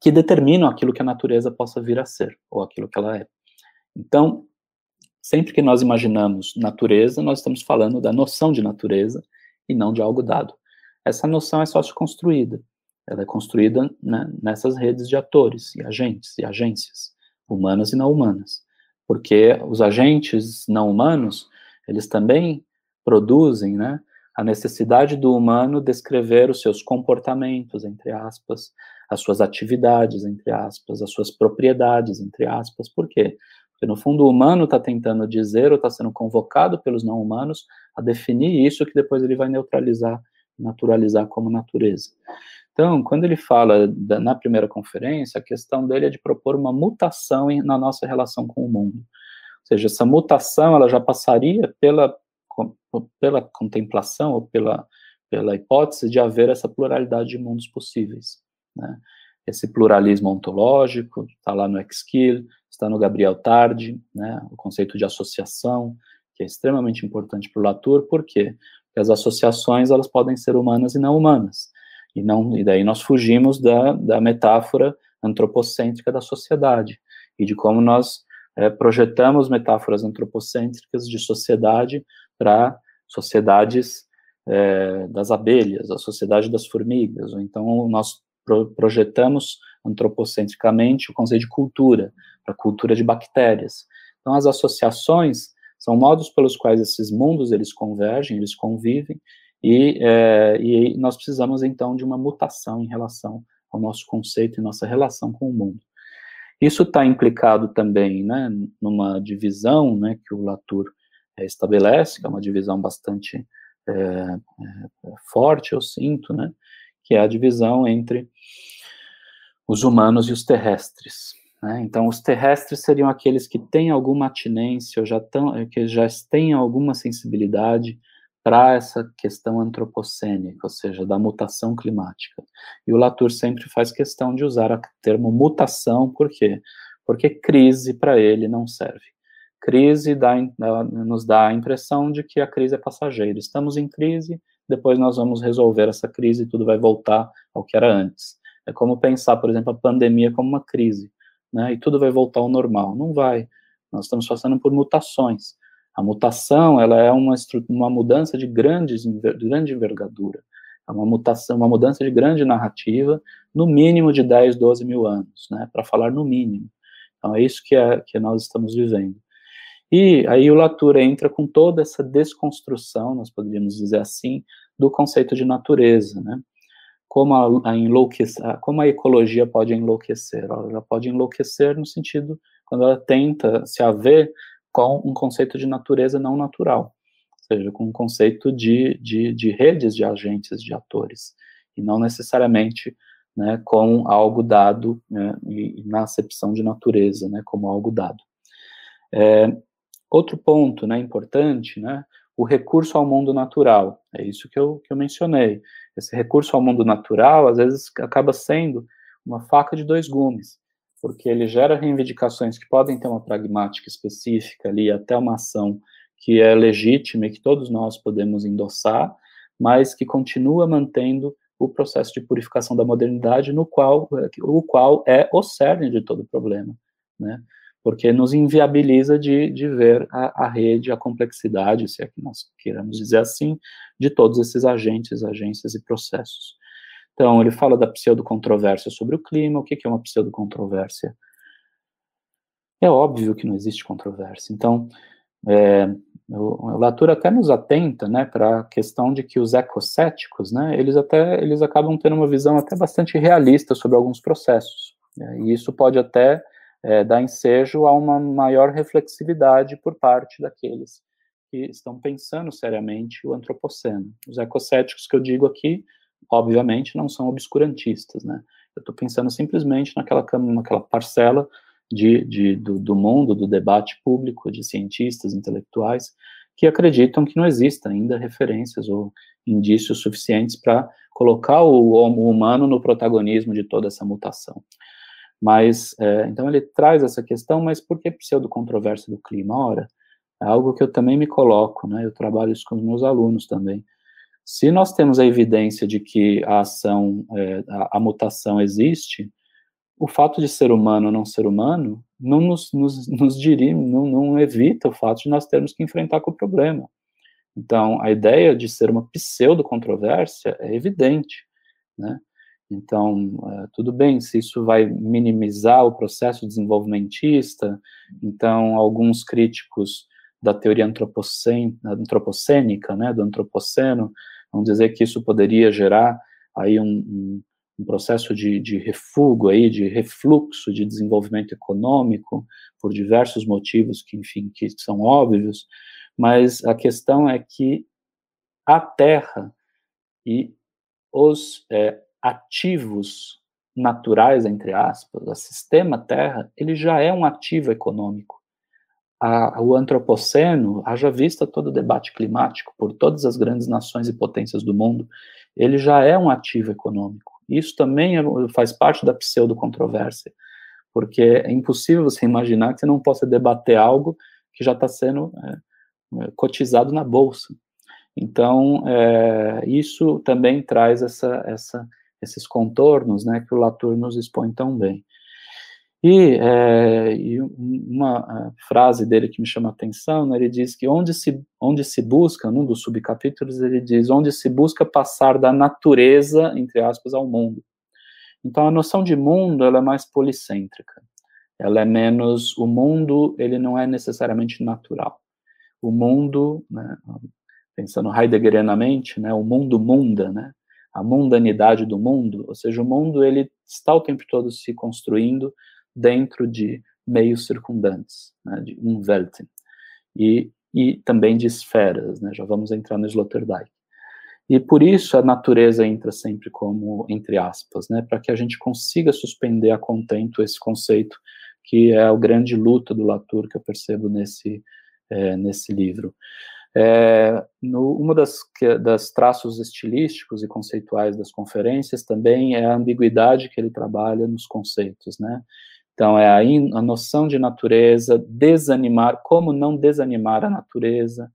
Speaker 3: que determinam aquilo que a natureza possa vir a ser, ou aquilo que ela é. Então, sempre que nós imaginamos natureza, nós estamos falando da noção de natureza e não de algo dado. Essa noção é sócio-construída, ela é construída né, nessas redes de atores e agentes e agências, humanas e não humanas porque os agentes não humanos, eles também produzem, né, a necessidade do humano descrever os seus comportamentos, entre aspas, as suas atividades, entre aspas, as suas propriedades, entre aspas. Por quê? Porque, no fundo, o humano está tentando dizer ou está sendo convocado pelos não humanos a definir isso que depois ele vai neutralizar, naturalizar como natureza. Então, quando ele fala da, na primeira conferência, a questão dele é de propor uma mutação em, na nossa relação com o mundo. Ou seja, essa mutação ela já passaria pela, pela contemplação ou pela, pela hipótese de haver essa pluralidade de mundos possíveis. Né? Esse pluralismo ontológico está lá no Exkill, está no Gabriel Tardi, né? o conceito de associação, que é extremamente importante para o Latour, por quê? Porque as associações elas podem ser humanas e não humanas. E, não, e daí nós fugimos da, da metáfora antropocêntrica da sociedade e de como nós é, projetamos metáforas antropocêntricas de sociedade para sociedades é, das abelhas, a sociedade das formigas, ou então nós pro, projetamos antropocentricamente o conceito de cultura, para a cultura de bactérias. Então as associações são modos pelos quais esses mundos eles convergem, eles convivem, e, é, e nós precisamos, então, de uma mutação em relação ao nosso conceito e nossa relação com o mundo. Isso está implicado também né, numa divisão né, que o Latour é, estabelece, que é uma divisão bastante é, é, forte, eu sinto, né, que é a divisão entre os humanos e os terrestres. Né? Então, os terrestres seriam aqueles que têm alguma atinência, ou já tão, que já têm alguma sensibilidade para essa questão antropocênica, ou seja, da mutação climática. E o Latour sempre faz questão de usar o termo mutação, por quê? Porque crise para ele não serve. Crise dá, nos dá a impressão de que a crise é passageira. Estamos em crise, depois nós vamos resolver essa crise e tudo vai voltar ao que era antes. É como pensar, por exemplo, a pandemia como uma crise, né? E tudo vai voltar ao normal. Não vai. Nós estamos passando por mutações. A mutação, ela é uma, uma mudança de, grandes, de grande envergadura. É uma mutação, uma mudança de grande narrativa, no mínimo de 10, 12 mil anos, né, para falar no mínimo. Então, é isso que, é, que nós estamos vivendo. E aí o Latour entra com toda essa desconstrução, nós poderíamos dizer assim, do conceito de natureza, né? Como a, a enlouquecer, como a ecologia pode enlouquecer? Ela pode enlouquecer no sentido quando ela tenta se haver com um conceito de natureza não natural, ou seja, com um conceito de, de, de redes de agentes, de atores, e não necessariamente né, com algo dado, né, e, na acepção de natureza, né, como algo dado. É, outro ponto né, importante, né, o recurso ao mundo natural, é isso que eu, que eu mencionei. Esse recurso ao mundo natural, às vezes, acaba sendo uma faca de dois gumes, porque ele gera reivindicações que podem ter uma pragmática específica ali, até uma ação que é legítima e que todos nós podemos endossar, mas que continua mantendo o processo de purificação da modernidade, no qual, o qual é o cerne de todo o problema, né? Porque nos inviabiliza de, de ver a, a rede, a complexidade, se é que nós queiramos dizer assim, de todos esses agentes, agências e processos. Então, ele fala da pseudo-controvérsia sobre o clima. O que é uma pseudo-controvérsia? É óbvio que não existe controvérsia. Então, é, o, Latour até nos atenta, né, para a questão de que os ecocéticos, né, eles até eles acabam tendo uma visão até bastante realista sobre alguns processos. E isso pode até é, dar ensejo a uma maior reflexividade por parte daqueles que estão pensando seriamente o antropoceno. Os ecocéticos que eu digo aqui obviamente, não são obscurantistas, né? Eu estou pensando simplesmente naquela, naquela parcela de, de do, do, mundo, do debate público, de cientistas, intelectuais, que acreditam que não existem ainda referências ou indícios suficientes para colocar o, o humano no protagonismo de toda essa mutação. Mas, é, então ele traz essa questão, mas por que pseudo-controvérsia do clima? Ora, é algo que eu também me coloco, né? Eu trabalho isso com os meus alunos também. Se nós temos a evidência de que a ação, é, a, a, mutação existe, o fato de ser humano ou não ser humano não nos, nos, nos dirime, não, não evita o fato de nós termos que enfrentar com o problema. Então, a ideia de ser uma pseudo-controvérsia é evidente, né? Então, é, tudo bem se isso vai minimizar o processo desenvolvimentista, então alguns críticos da teoria antropocênica, né, do antropoceno, Vamos dizer que isso poderia gerar aí um, um, um processo de, de refúgio, aí, de refluxo de desenvolvimento econômico, por diversos motivos que, enfim, que são óbvios, mas a questão é que a Terra e os é, ativos naturais, entre aspas, o sistema Terra, ele já é um ativo econômico a, o antropoceno, haja vista todo o debate climático por todas as grandes nações e potências do mundo, ele já é um ativo econômico. Isso também é, faz parte da pseudo-controvérsia, porque é impossível você imaginar que você não possa debater algo que já está sendo é, é, cotizado na bolsa. Então, é, isso também traz essa, essa, esses contornos né, que o Latour nos expõe tão bem. E, é, e uma frase dele que me chama a atenção, né, ele diz que onde se, onde se busca, num dos subcapítulos, ele diz onde se busca passar da natureza, entre aspas, ao mundo. Então, a noção de mundo, ela é mais policêntrica. Ela é menos, o mundo, ele não é necessariamente natural. O mundo, né, pensando heideggerianamente, né, o mundo munda, né, a mundanidade do mundo, ou seja, o mundo, ele está o tempo todo se construindo, dentro de meios circundantes, né, de Umwelten, e, e também de esferas, né, já vamos entrar no Sloterdijk. E por isso a natureza entra sempre como, entre aspas, né, para que a gente consiga suspender a contento esse conceito que é o grande luta do Latour que eu percebo nesse, é, nesse livro. É, no, uma das, das traços estilísticos e conceituais das conferências também é a ambiguidade que ele trabalha nos conceitos, né? Então, é a, a noção de natureza, desanimar, como não desanimar a natureza,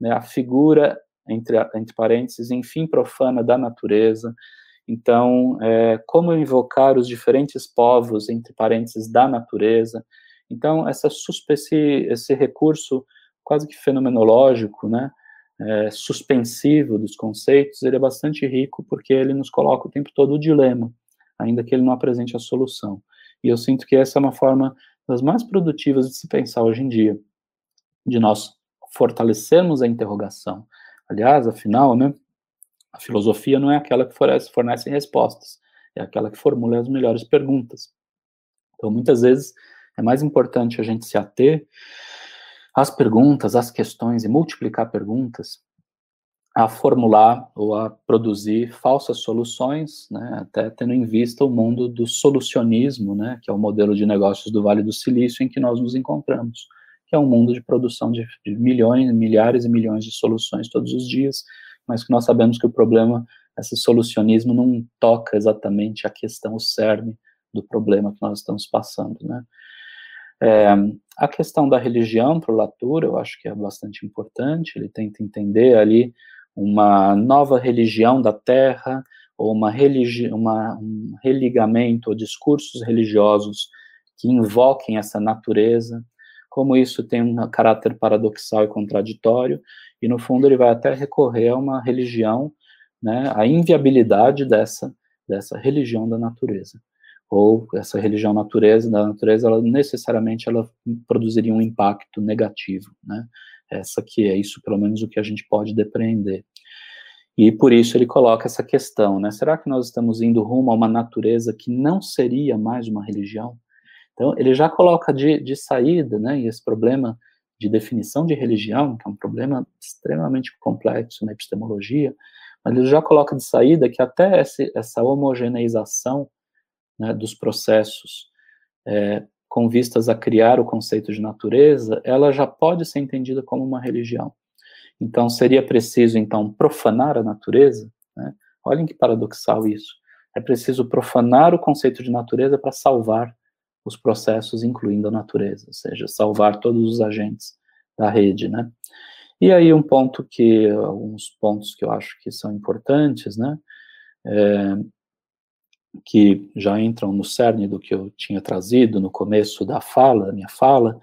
Speaker 3: né, a figura, entre, entre parênteses, enfim, profana da natureza. Então, é, como invocar os diferentes povos, entre parênteses, da natureza. Então, essa esse recurso quase que fenomenológico, né, é, suspensivo dos conceitos, ele é bastante rico porque ele nos coloca o tempo todo o dilema, ainda que ele não apresente a solução. E eu sinto que essa é uma forma das mais produtivas de se pensar hoje em dia, de nós fortalecermos a interrogação. Aliás, afinal, né, a filosofia não é aquela que fornece, fornece respostas, é aquela que formula as melhores perguntas. Então, muitas vezes, é mais importante a gente se ater as perguntas, as questões e multiplicar perguntas a formular ou a produzir falsas soluções, né, até tendo em vista o mundo do solucionismo, né, que é o modelo de negócios do Vale do Silício em que nós nos encontramos, que é um mundo de produção de, de milhões, milhares e milhões de soluções todos os dias, mas que nós sabemos que o problema, esse solucionismo não toca exatamente a questão, o cerne do problema que nós estamos passando, né. É, a questão da religião para o Latour, eu acho que é bastante importante, ele tenta entender ali uma nova religião da terra, ou uma, religi uma, um religamento ou discursos religiosos que invoquem essa natureza, como isso tem um caráter paradoxal e contraditório, e no fundo ele vai até recorrer a uma religião, né, a inviabilidade dessa, dessa religião da natureza, ou essa religião natureza da natureza, ela necessariamente ela produziria um impacto negativo, né, essa que é isso, pelo menos, o que a gente pode depreender. E por isso ele coloca essa questão, né? Será que nós estamos indo rumo a uma natureza que não seria mais uma religião? Então, ele já coloca de, de saída, né? E esse problema de definição de religião, que é um problema extremamente complexo na epistemologia, mas ele já coloca de saída que até esse, essa homogeneização né, dos processos é, com vistas a criar o conceito de natureza, ela já pode ser entendida como uma religião. Então, seria preciso, então, profanar a natureza? Né? Olhem que paradoxal isso. É preciso profanar o conceito de natureza para salvar os processos, incluindo a natureza, ou seja, salvar todos os agentes da rede, né? E aí um ponto que, alguns pontos que eu acho que são importantes, né? É, que já entram no cerne do que eu tinha trazido no começo da fala, da minha fala,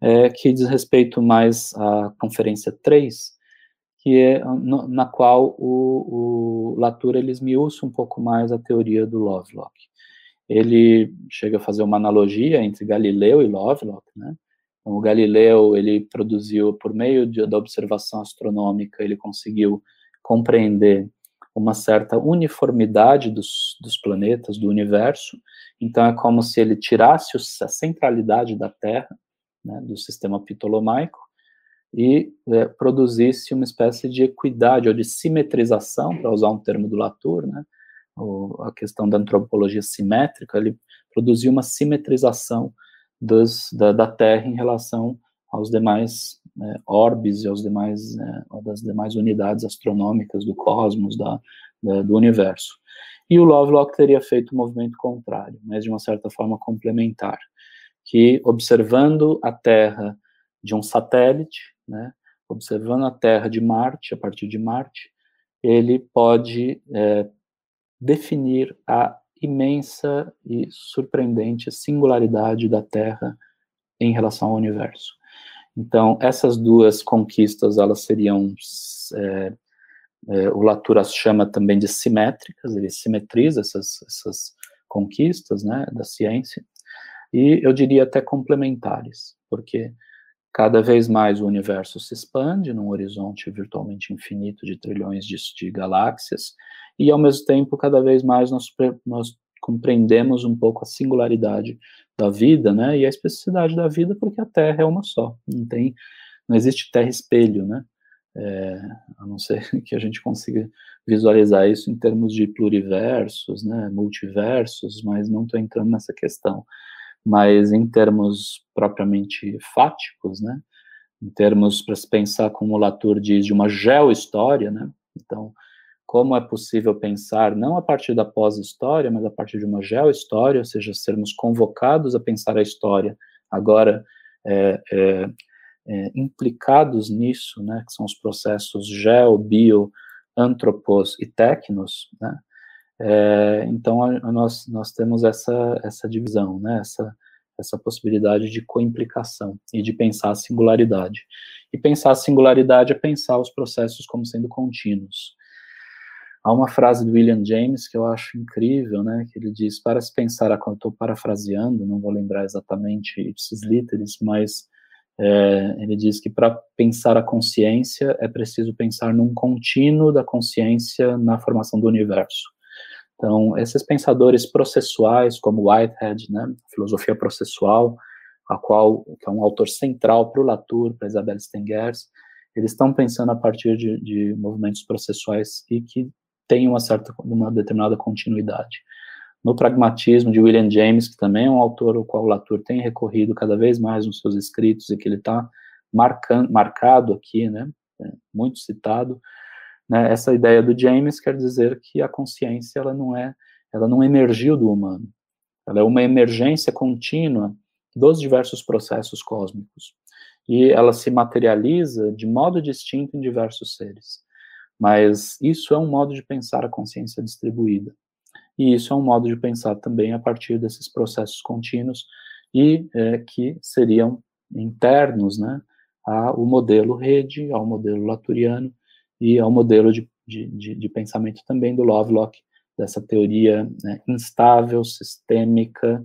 Speaker 3: é, que diz respeito mais à conferência 3, que é no, na qual o, o Latour ele esmiuça um pouco mais a teoria do Lovelock. Ele chega a fazer uma analogia entre Galileu e Lovelock, né? Então, o Galileu ele produziu por meio de, da observação astronômica, ele conseguiu compreender uma certa uniformidade dos, dos planetas, do universo. Então, é como se ele tirasse a centralidade da Terra, né, do sistema ptolomaico, e é, produzisse uma espécie de equidade ou de simetrização, para usar um termo do Latour, né, a questão da antropologia simétrica, ele produziu uma simetrização dos, da, da Terra em relação aos demais é, orbes e aos demais, é, das demais unidades astronômicas do cosmos, da, da, do universo. E o Lovelock teria feito o um movimento contrário, mas de uma certa forma complementar, que observando a Terra de um satélite, né, observando a Terra de Marte, a partir de Marte, ele pode é, definir a imensa e surpreendente singularidade da Terra em relação ao universo. Então, essas duas conquistas, elas seriam, é, é, o Latour as chama também de simétricas, ele simetriza essas, essas conquistas, né, da ciência, e eu diria até complementares, porque cada vez mais o universo se expande num horizonte virtualmente infinito de trilhões de, de galáxias, e ao mesmo tempo, cada vez mais nós, nós compreendemos um pouco a singularidade da vida, né, e a especificidade da vida, porque a Terra é uma só, não tem, não existe Terra espelho, né, é, a não ser [LAUGHS] que a gente consiga visualizar isso em termos de pluriversos, né, multiversos, mas não estou entrando nessa questão. Mas em termos propriamente fáticos, né, em termos para se pensar como Latour diz de uma geohistória, né, então como é possível pensar, não a partir da pós-história, mas a partir de uma geohistória, ou seja, sermos convocados a pensar a história, agora é, é, é, implicados nisso, né, que são os processos geo, bio, antropos e tecnos, né, é, então a, a nós, nós temos essa, essa divisão, né, essa, essa possibilidade de coimplicação e de pensar a singularidade. E pensar a singularidade é pensar os processos como sendo contínuos. Há uma frase do William James que eu acho incrível, né, que ele diz, para se pensar, eu estou parafraseando, não vou lembrar exatamente esses literis, mas é, ele diz que para pensar a consciência é preciso pensar num contínuo da consciência na formação do universo. Então, esses pensadores processuais, como Whitehead, né, filosofia processual, a qual que é um autor central para o Latour, para Isabelle Stengers, eles estão pensando a partir de, de movimentos processuais e que têm uma certa, uma determinada continuidade. No pragmatismo de William James, que também é um autor ao qual Latour tem recorrido cada vez mais nos seus escritos e que ele está marcado aqui, né, é, muito citado, né, essa ideia do James quer dizer que a consciência ela não é, ela não emergiu do humano, ela é uma emergência contínua dos diversos processos cósmicos e ela se materializa de modo distinto em diversos seres. Mas isso é um modo de pensar a consciência distribuída. E isso é um modo de pensar também a partir desses processos contínuos e é, que seriam internos né, ao modelo rede, ao modelo laturiano e ao modelo de, de, de, de pensamento também do Lovelock, dessa teoria né, instável, sistêmica,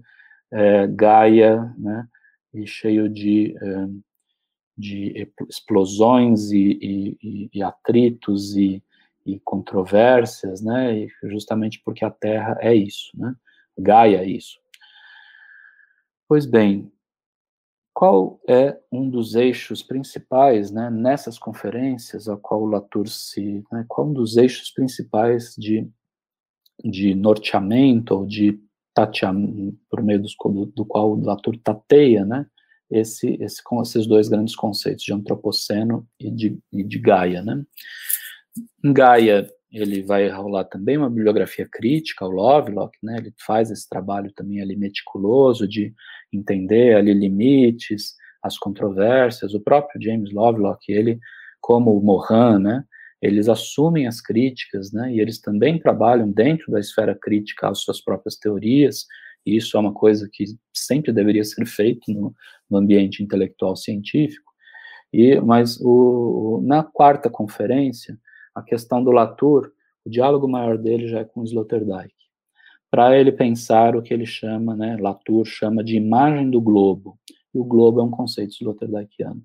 Speaker 3: é, Gaia, né, e cheio de, é, de explosões e, e, e atritos e, e, controvérsias, né, e justamente porque a Terra é isso, né, Gaia é isso. Pois bem, qual é um dos eixos principais, né, nessas conferências a qual o Latour se, né, qual um dos eixos principais de, de norteamento ou de tatear, por meio dos, do, do qual o Latour tateia, né, esse, esse, com esses dois grandes conceitos de antropoceno e de, e de Gaia, né. Em Gaia, ele vai rolar também uma bibliografia crítica, o Lovelock, né, ele faz esse trabalho também ali meticuloso de entender ali limites, as controvérsias, o próprio James Lovelock, ele, como o Mohan, né, eles assumem as críticas, né, e eles também trabalham dentro da esfera crítica as suas próprias teorias, e isso é uma coisa que sempre deveria ser feito no, no ambiente intelectual científico, e, mas o, na quarta conferência, a questão do Latour, o diálogo maior dele já é com Sloterdijk, para ele pensar o que ele chama, né, Latour chama de imagem do globo, e o globo é um conceito sloterdijkiano.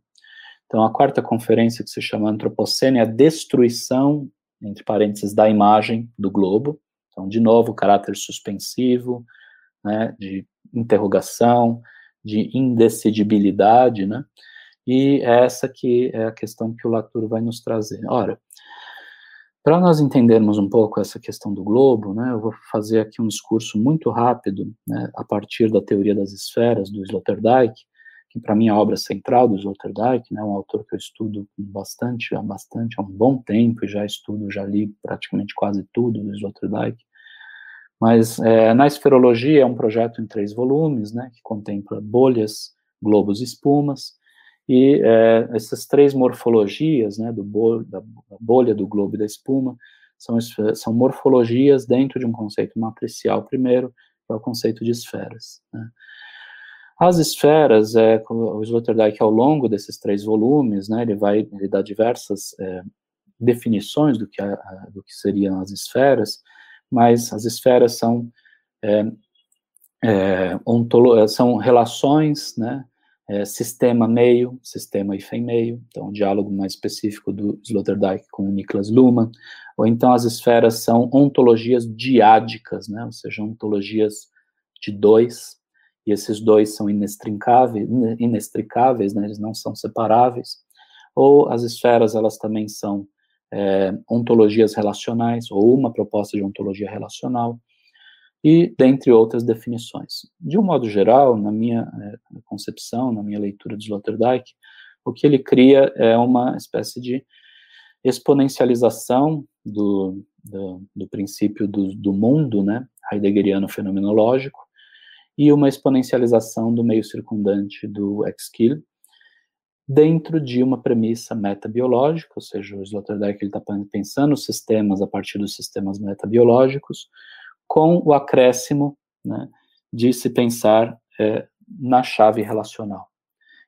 Speaker 3: Então, a quarta conferência, que se chama Antropocene, é a destruição, entre parênteses, da imagem do globo. Então, de novo, caráter suspensivo, né, de interrogação, de indecidibilidade, né? E essa que é a questão que o Latour vai nos trazer. Ora, para nós entendermos um pouco essa questão do globo, né, eu vou fazer aqui um discurso muito rápido, né, a partir da teoria das esferas do Sloterdijk, que para mim é a obra central do Sloterdijk, né, um autor que eu estudo bastante, há bastante, há um bom tempo, e já estudo, já li praticamente quase tudo do Sloterdijk. Mas é, na esferologia é um projeto em três volumes, né, que contempla bolhas, globos e espumas, e é, essas três morfologias, né, do bol da bolha, do globo e da espuma, são, são morfologias dentro de um conceito matricial primeiro, que é o conceito de esferas. Né. As esferas, é, o Sloterdijk, ao longo desses três volumes, né, ele vai ele dá diversas é, definições do que, do que seriam as esferas, mas as esferas são, é, é, são relações, né, é, sistema meio, sistema hífen meio, então um diálogo mais específico do Sloterdijk com o Niklas Luhmann, ou então as esferas são ontologias diádicas, né, ou seja, ontologias de dois, e esses dois são inextricáveis, inextricáveis né, eles não são separáveis, ou as esferas, elas também são é, ontologias relacionais, ou uma proposta de ontologia relacional, e dentre outras definições. De um modo geral, na minha é, concepção, na minha leitura de Sloterdijk, o que ele cria é uma espécie de exponencialização do, do, do princípio do, do mundo, né, heideggeriano fenomenológico, e uma exponencialização do meio circundante do Exkill, dentro de uma premissa metabiológica, ou seja, o Sloterdijk está pensando os sistemas a partir dos sistemas metabiológicos, com o acréscimo né, de se pensar é, na chave relacional.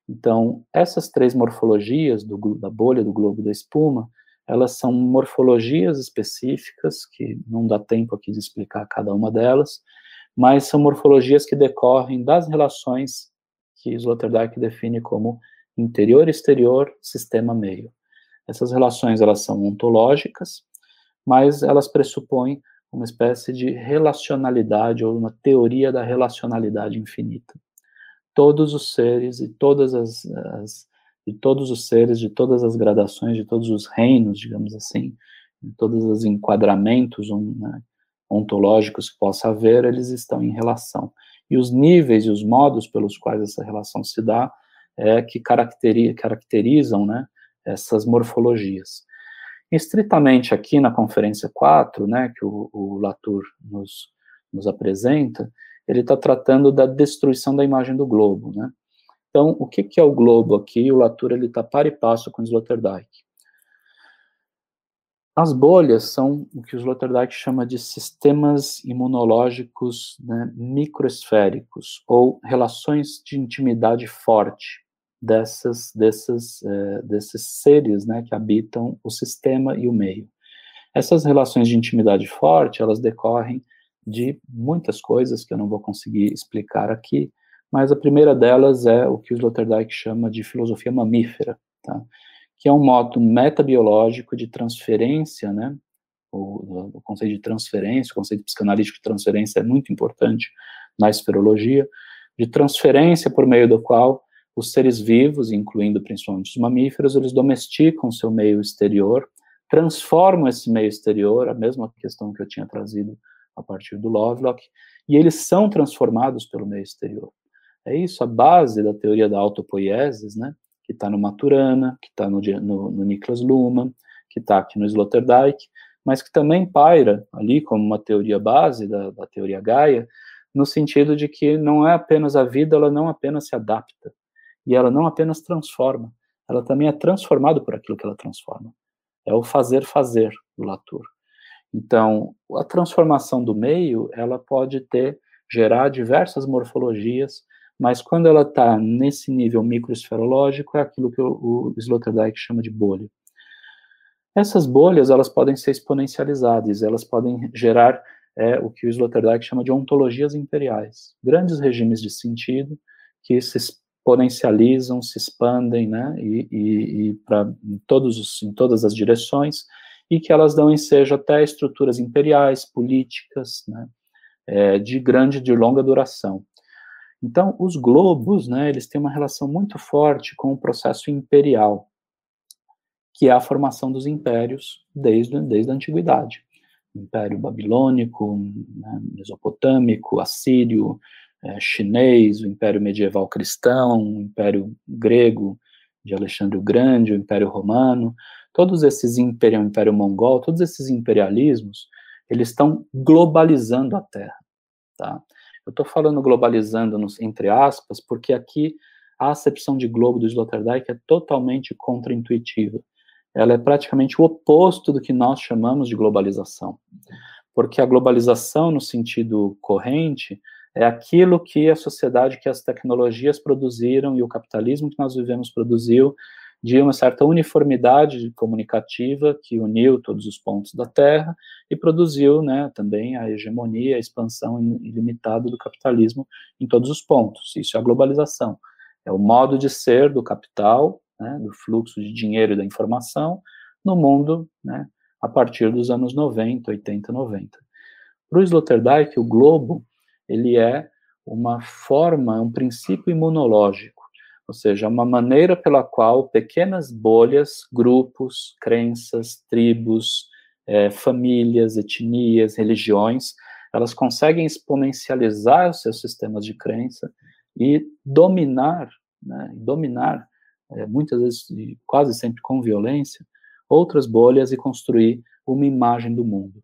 Speaker 3: Então, essas três morfologias do, da bolha, do globo da espuma, elas são morfologias específicas, que não dá tempo aqui de explicar cada uma delas, mas são morfologias que decorrem das relações que Sloterdijk define como interior, exterior, sistema, meio. Essas relações elas são ontológicas, mas elas pressupõem uma espécie de relacionalidade ou uma teoria da relacionalidade infinita. todos os seres e todas as, as de todos os seres, de todas as gradações, de todos os reinos, digamos assim, de todos os enquadramentos um, né, ontológicos que possa haver, eles estão em relação. E os níveis e os modos pelos quais essa relação se dá é que caracteri caracterizam né, essas morfologias. Estritamente aqui na conferência 4, né, que o, o Latour nos, nos apresenta, ele está tratando da destruição da imagem do globo, né? Então, o que, que é o globo aqui? O Latour está par e passo com o Sloterdijk. As bolhas são o que o Sloterdijk chama de sistemas imunológicos né, microesféricos, ou relações de intimidade forte dessas, desses, é, desses seres né, que habitam o sistema e o meio. Essas relações de intimidade forte, elas decorrem de muitas coisas que eu não vou conseguir explicar aqui, mas a primeira delas é o que o Sloterdijk chama de filosofia mamífera, tá? que é um modo metabiológico de transferência, né? O, o, conceito de transferência, o conceito psicanalítico de transferência é muito importante na esferologia, de transferência por meio do qual os seres vivos, incluindo principalmente os mamíferos, eles domesticam seu meio exterior, transformam esse meio exterior, a mesma questão que eu tinha trazido a partir do Lovelock, e eles são transformados pelo meio exterior. É isso a base da teoria da autopoiesis, né? Que está no Maturana, que está no, no, no Niklas Luhmann, que está aqui no Sloterdijk, mas que também paira ali como uma teoria base da, da teoria Gaia, no sentido de que não é apenas a vida, ela não apenas se adapta, e ela não apenas transforma, ela também é transformada por aquilo que ela transforma. É o fazer fazer do Latour. Então, a transformação do meio, ela pode ter gerar diversas morfologias mas quando ela está nesse nível microesferológico, é aquilo que o, o Sloterdijk chama de bolha. Essas bolhas, elas podem ser exponencializadas, elas podem gerar é, o que o Sloterdijk chama de ontologias imperiais, grandes regimes de sentido que se exponencializam, se expandem, né, e, e, e para todos os, em todas as direções, e que elas dão ensejo até estruturas imperiais, políticas, né, é, de grande, de longa duração. Então, os globos, né, eles têm uma relação muito forte com o processo imperial, que é a formação dos impérios desde, desde a antiguidade. Império babilônico, né, mesopotâmico, assírio, é, chinês, o Império medieval cristão, o Império grego de Alexandre o Grande, o Império romano, todos esses impérios, o Império mongol, todos esses imperialismos, eles estão globalizando a Terra, tá? Eu estou falando globalizando nos, entre aspas, porque aqui a acepção de globo do Sloterdijk é totalmente contraintuitiva. Ela é praticamente o oposto do que nós chamamos de globalização. Porque a globalização, no sentido corrente, é aquilo que a sociedade, que as tecnologias produziram e o capitalismo que nós vivemos produziu de uma certa uniformidade comunicativa que uniu todos os pontos da Terra e produziu né, também a hegemonia, a expansão ilimitada do capitalismo em todos os pontos. Isso é a globalização. É o modo de ser do capital, né, do fluxo de dinheiro e da informação no mundo né, a partir dos anos 90, 80, 90. Para o Sloterdijk, o globo ele é uma forma, um princípio imunológico ou seja, uma maneira pela qual pequenas bolhas, grupos, crenças, tribos, é, famílias, etnias, religiões, elas conseguem exponencializar os seus sistemas de crença e dominar, né, dominar, é, muitas vezes, quase sempre com violência, outras bolhas e construir uma imagem do mundo.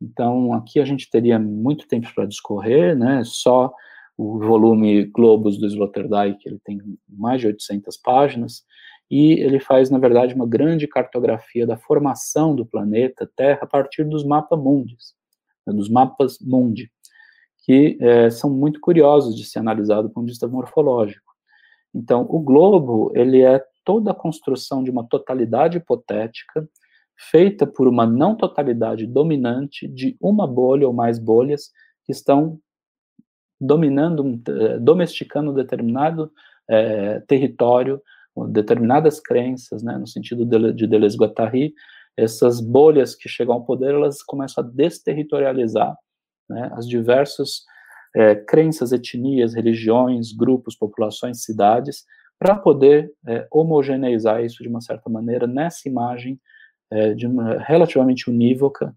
Speaker 3: Então, aqui a gente teria muito tempo para discorrer, né, só o volume Globos do Sloterdijk, ele tem mais de 800 páginas, e ele faz, na verdade, uma grande cartografia da formação do planeta Terra a partir dos mapas mundis, né, dos mapas mundi, que é, são muito curiosos de ser analisado do ponto de vista morfológico. Então, o globo, ele é toda a construção de uma totalidade hipotética, feita por uma não totalidade dominante de uma bolha ou mais bolhas que estão dominando, eh, domesticando um determinado é, território, determinadas crenças, né, no sentido de, de Deleuze-Guattari, essas bolhas que chegam ao poder, elas começam a desterritorializar né, as diversos, é, crenças, etnias, religiões, grupos, populações, cidades, para poder é, homogeneizar isso de uma certa maneira nessa imagem é, de uma, relativamente unívoca,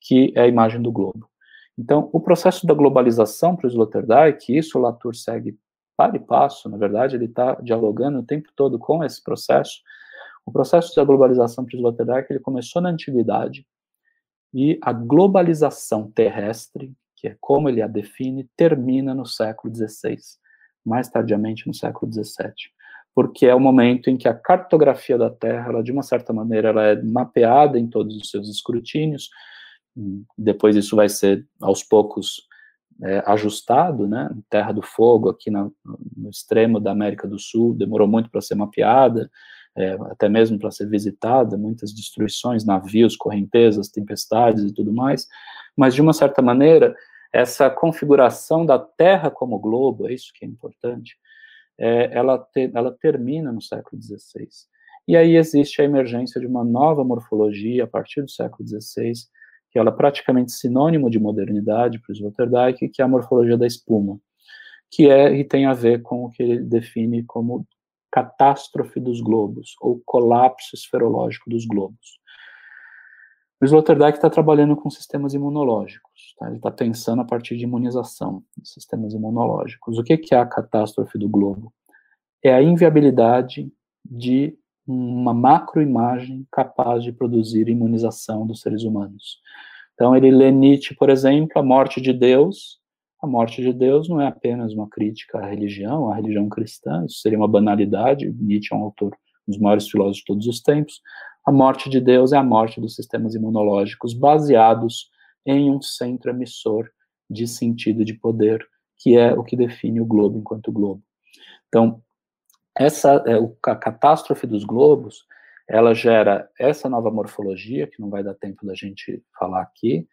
Speaker 3: que é a imagem do globo. Então, o processo da globalização para o Sloterdijk, isso o Latour segue para e passo, na verdade, ele está dialogando o tempo todo com esse processo. O processo da globalização para o Sloterdijk, ele começou na antiguidade, e a globalização terrestre, que é como ele a define, termina no século XVI, mais tardiamente no século XVII porque é o momento em que a cartografia da Terra, ela, de uma certa maneira, ela é mapeada em todos os seus escrutínios, depois isso vai ser, aos poucos, é, ajustado, né, Terra do Fogo, aqui na, no extremo da América do Sul, demorou muito para ser mapeada, é, até mesmo para ser visitada, muitas destruições, navios, correntezas, tempestades e tudo mais, mas, de uma certa maneira, essa configuração da Terra como globo, é isso que é importante, é, ela, te, ela termina no século XVI. E aí existe a emergência de uma nova morfologia a partir do século XVI, que ela é praticamente sinônimo de modernidade para o Sloterdijk, que é a morfologia da espuma, que é e tem a ver com o que ele define como catástrofe dos globos, ou colapso esferológico dos globos. O Sloterdijk está trabalhando com sistemas imunológicos, tá? ele está pensando a partir de imunização, sistemas imunológicos. O que, que é a catástrofe do globo? É a inviabilidade de uma macroimagem capaz de produzir imunização dos seres humanos. Então, ele lê Nietzsche, por exemplo, a morte de Deus. A morte de Deus não é apenas uma crítica à religião, à religião cristã, isso seria uma banalidade. Nietzsche é um autor, um dos maiores filósofos de todos os tempos. A morte de Deus é a morte dos sistemas imunológicos baseados em um centro emissor de sentido de poder, que é o que define o globo enquanto globo. Então, essa é, a catástrofe dos globos, ela gera essa nova morfologia, que não vai dar tempo da gente falar aqui,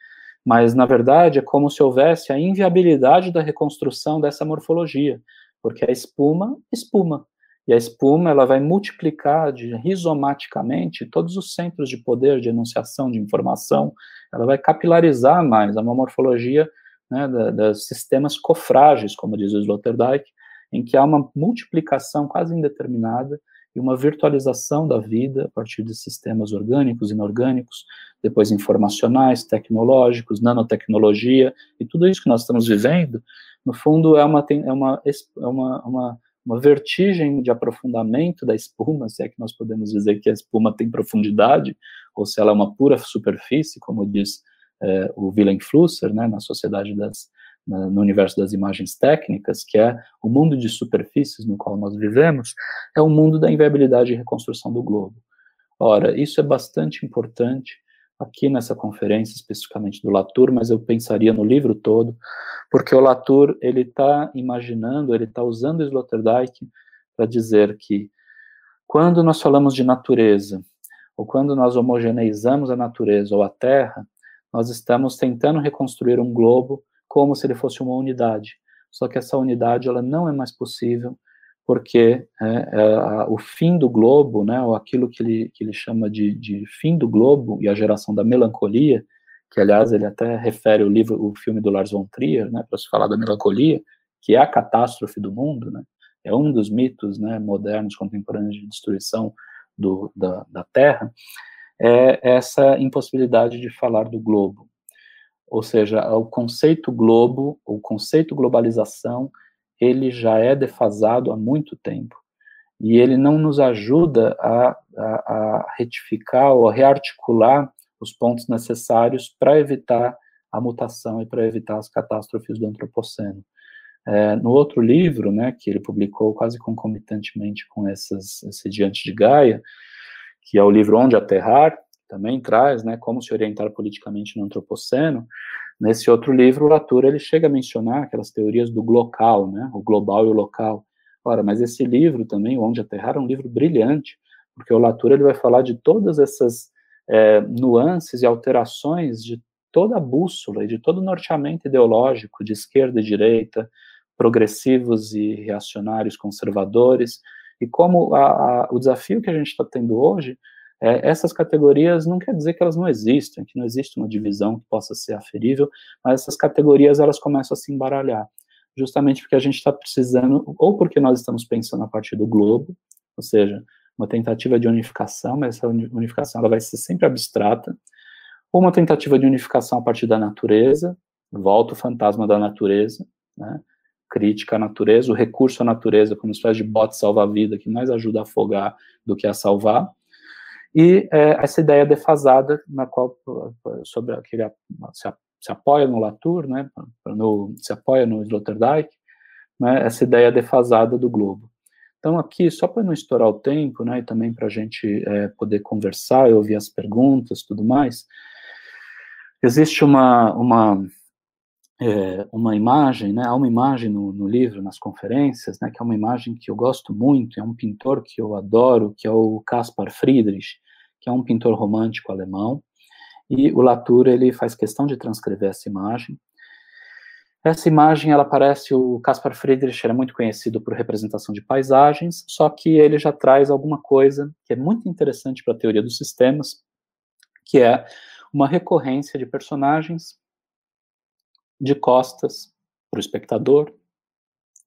Speaker 3: mas, na verdade, é como se houvesse a inviabilidade da reconstrução dessa morfologia, porque a espuma, espuma. E a espuma ela vai multiplicar de, rizomaticamente todos os centros de poder, de enunciação, de informação, ela vai capilarizar mais, é uma morfologia né, dos sistemas cofrágeis, como diz o Sloterdijk, em que há uma multiplicação quase indeterminada e uma virtualização da vida a partir de sistemas orgânicos, inorgânicos, depois informacionais, tecnológicos, nanotecnologia, e tudo isso que nós estamos vivendo, no fundo, é uma, é uma, é uma, uma uma vertigem de aprofundamento da espuma, se é que nós podemos dizer que a espuma tem profundidade, ou se ela é uma pura superfície, como diz é, o Willem Flusser, né, na Sociedade das, no universo das imagens técnicas, que é o mundo de superfícies no qual nós vivemos, é o mundo da inviabilidade e reconstrução do globo. Ora, isso é bastante importante aqui nessa conferência, especificamente do Latour, mas eu pensaria no livro todo, porque o Latour, ele está imaginando, ele está usando o Sloterdijk para dizer que quando nós falamos de natureza, ou quando nós homogeneizamos a natureza ou a Terra, nós estamos tentando reconstruir um globo como se ele fosse uma unidade. Só que essa unidade ela não é mais possível porque é, é, o fim do globo, né, ou aquilo que ele, que ele chama de, de fim do globo e a geração da melancolia, que aliás ele até refere o livro, o filme do Lars von Trier, né, para se falar da melancolia, que é a catástrofe do mundo, né, é um dos mitos, né, modernos, contemporâneos de destruição do, da, da Terra, é essa impossibilidade de falar do globo, ou seja, o conceito globo, o conceito globalização ele já é defasado há muito tempo e ele não nos ajuda a, a, a retificar ou a rearticular os pontos necessários para evitar a mutação e para evitar as catástrofes do antropoceno. É, no outro livro, né, que ele publicou quase concomitantemente com essas, esse Diante de Gaia, que é o livro Onde Aterrar, também traz, né, como se orientar politicamente no antropoceno, Nesse outro livro, o Latour ele chega a mencionar aquelas teorias do glocal, né, o global e o local. Ora, mas esse livro também, Onde Aterrar, é um livro brilhante, porque o Latour ele vai falar de todas essas é, nuances e alterações de toda a bússola e de todo o norteamento ideológico de esquerda e direita, progressivos e reacionários conservadores, e como a, a, o desafio que a gente está tendo hoje é, essas categorias não quer dizer que elas não existem, que não existe uma divisão que possa ser aferível, mas essas categorias elas começam a se embaralhar. justamente porque a gente está precisando, ou porque nós estamos pensando a partir do globo, ou seja, uma tentativa de unificação, mas essa unificação ela vai ser sempre abstrata, ou uma tentativa de unificação a partir da natureza, volta o fantasma da natureza, né, crítica à natureza, o recurso à natureza como espécie de bote salva-vida que mais ajuda a afogar do que a salvar, e é, essa ideia defasada na qual sobre aquele se, se apoia no Latour, né, no, se apoia no Sloterdijk, né, essa ideia defasada do globo. Então aqui só para não estourar o tempo, né, e também para a gente é, poder conversar, e ouvir as perguntas, tudo mais, existe uma uma é, uma imagem, né, há uma imagem no, no, livro, nas conferências, né, que é uma imagem que eu gosto muito, é um pintor que eu adoro, que é o Caspar Friedrich, que é um pintor romântico alemão, e o Latour, ele faz questão de transcrever essa imagem. Essa imagem, ela parece, o Caspar Friedrich era muito conhecido por representação de paisagens, só que ele já traz alguma coisa que é muito interessante para a teoria dos sistemas, que é uma recorrência de personagens de costas para o espectador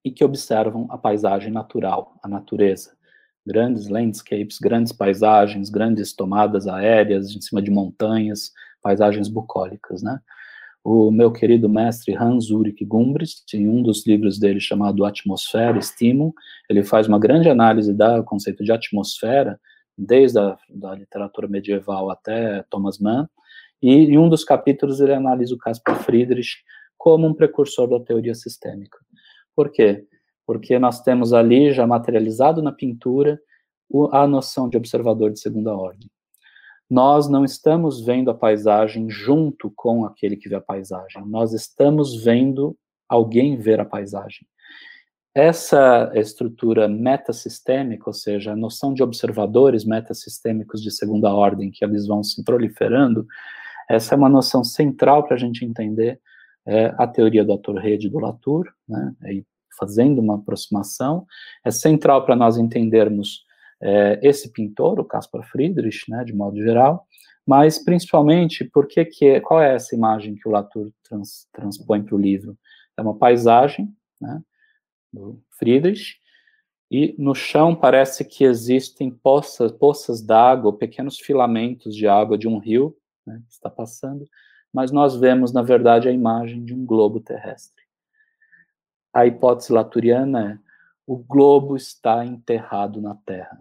Speaker 3: e que observam a paisagem natural, a natureza. Grandes landscapes, grandes paisagens, grandes tomadas aéreas em cima de montanhas, paisagens bucólicas, né? O meu querido mestre Hans Ulrich Gumbrist, em um dos livros dele chamado Atmosfera, Estímulo, ele faz uma grande análise do conceito de atmosfera, desde a da literatura medieval até Thomas Mann, e em um dos capítulos ele analisa o Caspar Friedrich como um precursor da teoria sistêmica. Por quê? Porque nós temos ali, já materializado na pintura, a noção de observador de segunda ordem. Nós não estamos vendo a paisagem junto com aquele que vê a paisagem, nós estamos vendo alguém ver a paisagem. Essa estrutura metasistêmica, ou seja, a noção de observadores metasistêmicos de segunda ordem, que eles vão se proliferando, essa é uma noção central para a gente entender é, a teoria do ator-rede do Latour, né, fazendo uma aproximação, é central para nós entendermos é, esse pintor, o Caspar Friedrich, né, de modo geral, mas principalmente porque que, qual é essa imagem que o Latour trans, transpõe para o livro? É uma paisagem, né, do Friedrich, e no chão parece que existem poças, poças d'água, pequenos filamentos de água de um rio né, que está passando, mas nós vemos, na verdade, a imagem de um globo terrestre. A hipótese laturiana é: o globo está enterrado na Terra.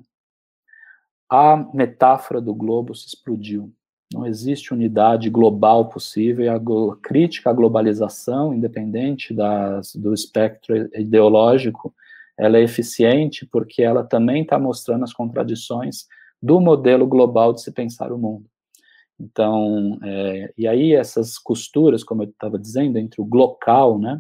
Speaker 3: A metáfora do globo se explodiu. Não existe unidade global possível a crítica à globalização, independente das, do espectro ideológico, ela é eficiente porque ela também está mostrando as contradições do modelo global de se pensar o mundo. Então, é, e aí essas costuras, como eu estava dizendo, entre o local, né,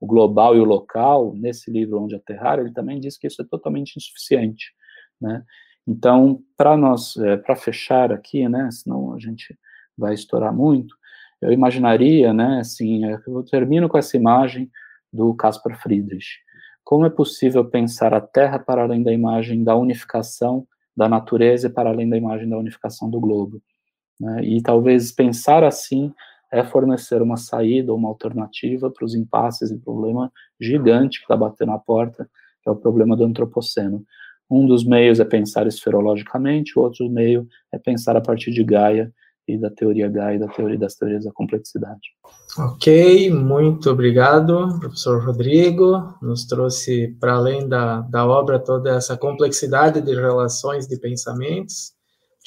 Speaker 3: o global e o local, nesse livro Onde Aterrar, ele também diz que isso é totalmente insuficiente, né. Então, para nós, é, para fechar aqui, né, senão a gente vai estourar muito, eu imaginaria, né, assim, é, eu termino com essa imagem do Caspar Friedrich. Como é possível pensar a Terra para além da imagem da unificação da natureza e para além da imagem da unificação do globo? Né? E talvez pensar assim é fornecer uma saída uma alternativa para os impasses e problema gigante que está batendo na porta, que é o problema do antropoceno. Um dos meios é pensar esferologicamente, o outro meio é pensar a partir de Gaia e da teoria Gaia e da teoria das teorias da complexidade.
Speaker 2: Ok, muito obrigado, professor Rodrigo. Nos trouxe para além da, da obra toda essa complexidade de relações de pensamentos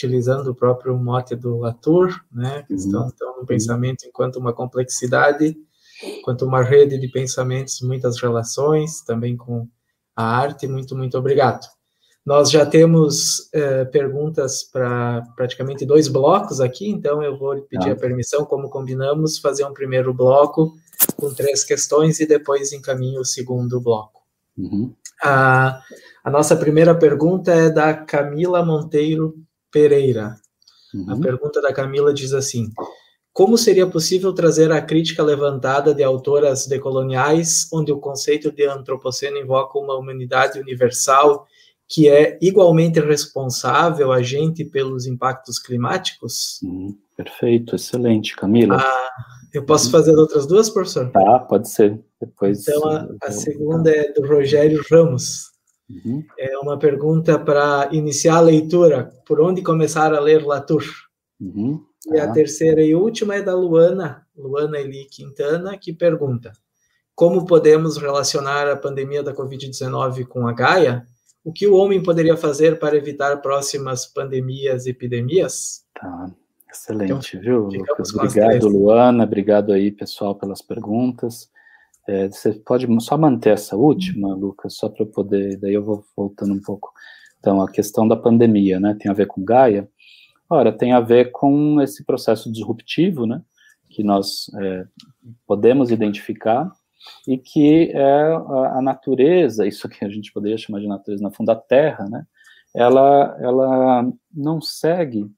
Speaker 2: utilizando o próprio mote do Latour, né, que estão então, no pensamento enquanto uma complexidade, enquanto uma rede de pensamentos, muitas relações, também com a arte. Muito, muito obrigado. Nós já temos eh, perguntas para praticamente dois blocos aqui, então eu vou pedir ah. a permissão, como combinamos, fazer um primeiro bloco com três questões e depois encaminho o segundo bloco. Uhum. A nossa primeira pergunta é da Camila Monteiro Pereira. Uhum. A pergunta da Camila diz assim: Como seria possível trazer a crítica levantada de autoras decoloniais, onde o conceito de antropoceno invoca uma humanidade universal que é igualmente responsável, agente pelos impactos climáticos?
Speaker 3: Uhum. Perfeito, excelente, Camila.
Speaker 2: A, Eu posso uhum. fazer outras duas, professor?
Speaker 3: Tá, pode ser. Depois.
Speaker 2: Então, a, a segunda é do Rogério Ramos. Uhum. É uma pergunta para iniciar a leitura. Por onde começar a ler Latour? Uhum. E a tá. terceira e última é da Luana, Luana Eli Quintana, que pergunta: Como podemos relacionar a pandemia da Covid-19 com a Gaia? O que o homem poderia fazer para evitar próximas pandemias e epidemias?
Speaker 3: Tá, excelente, então, viu, Lucas? Obrigado, Luana. Obrigado aí, pessoal, pelas perguntas. É, você pode só manter essa última, Lucas, só para eu poder, daí eu vou voltando um pouco. Então, a questão da pandemia, né, tem a ver com Gaia? Ora, tem a ver com esse processo disruptivo, né, que nós é, podemos identificar e que é a, a, natureza, isso que a gente poderia chamar de natureza na fundo da Terra, né, ela, ela não segue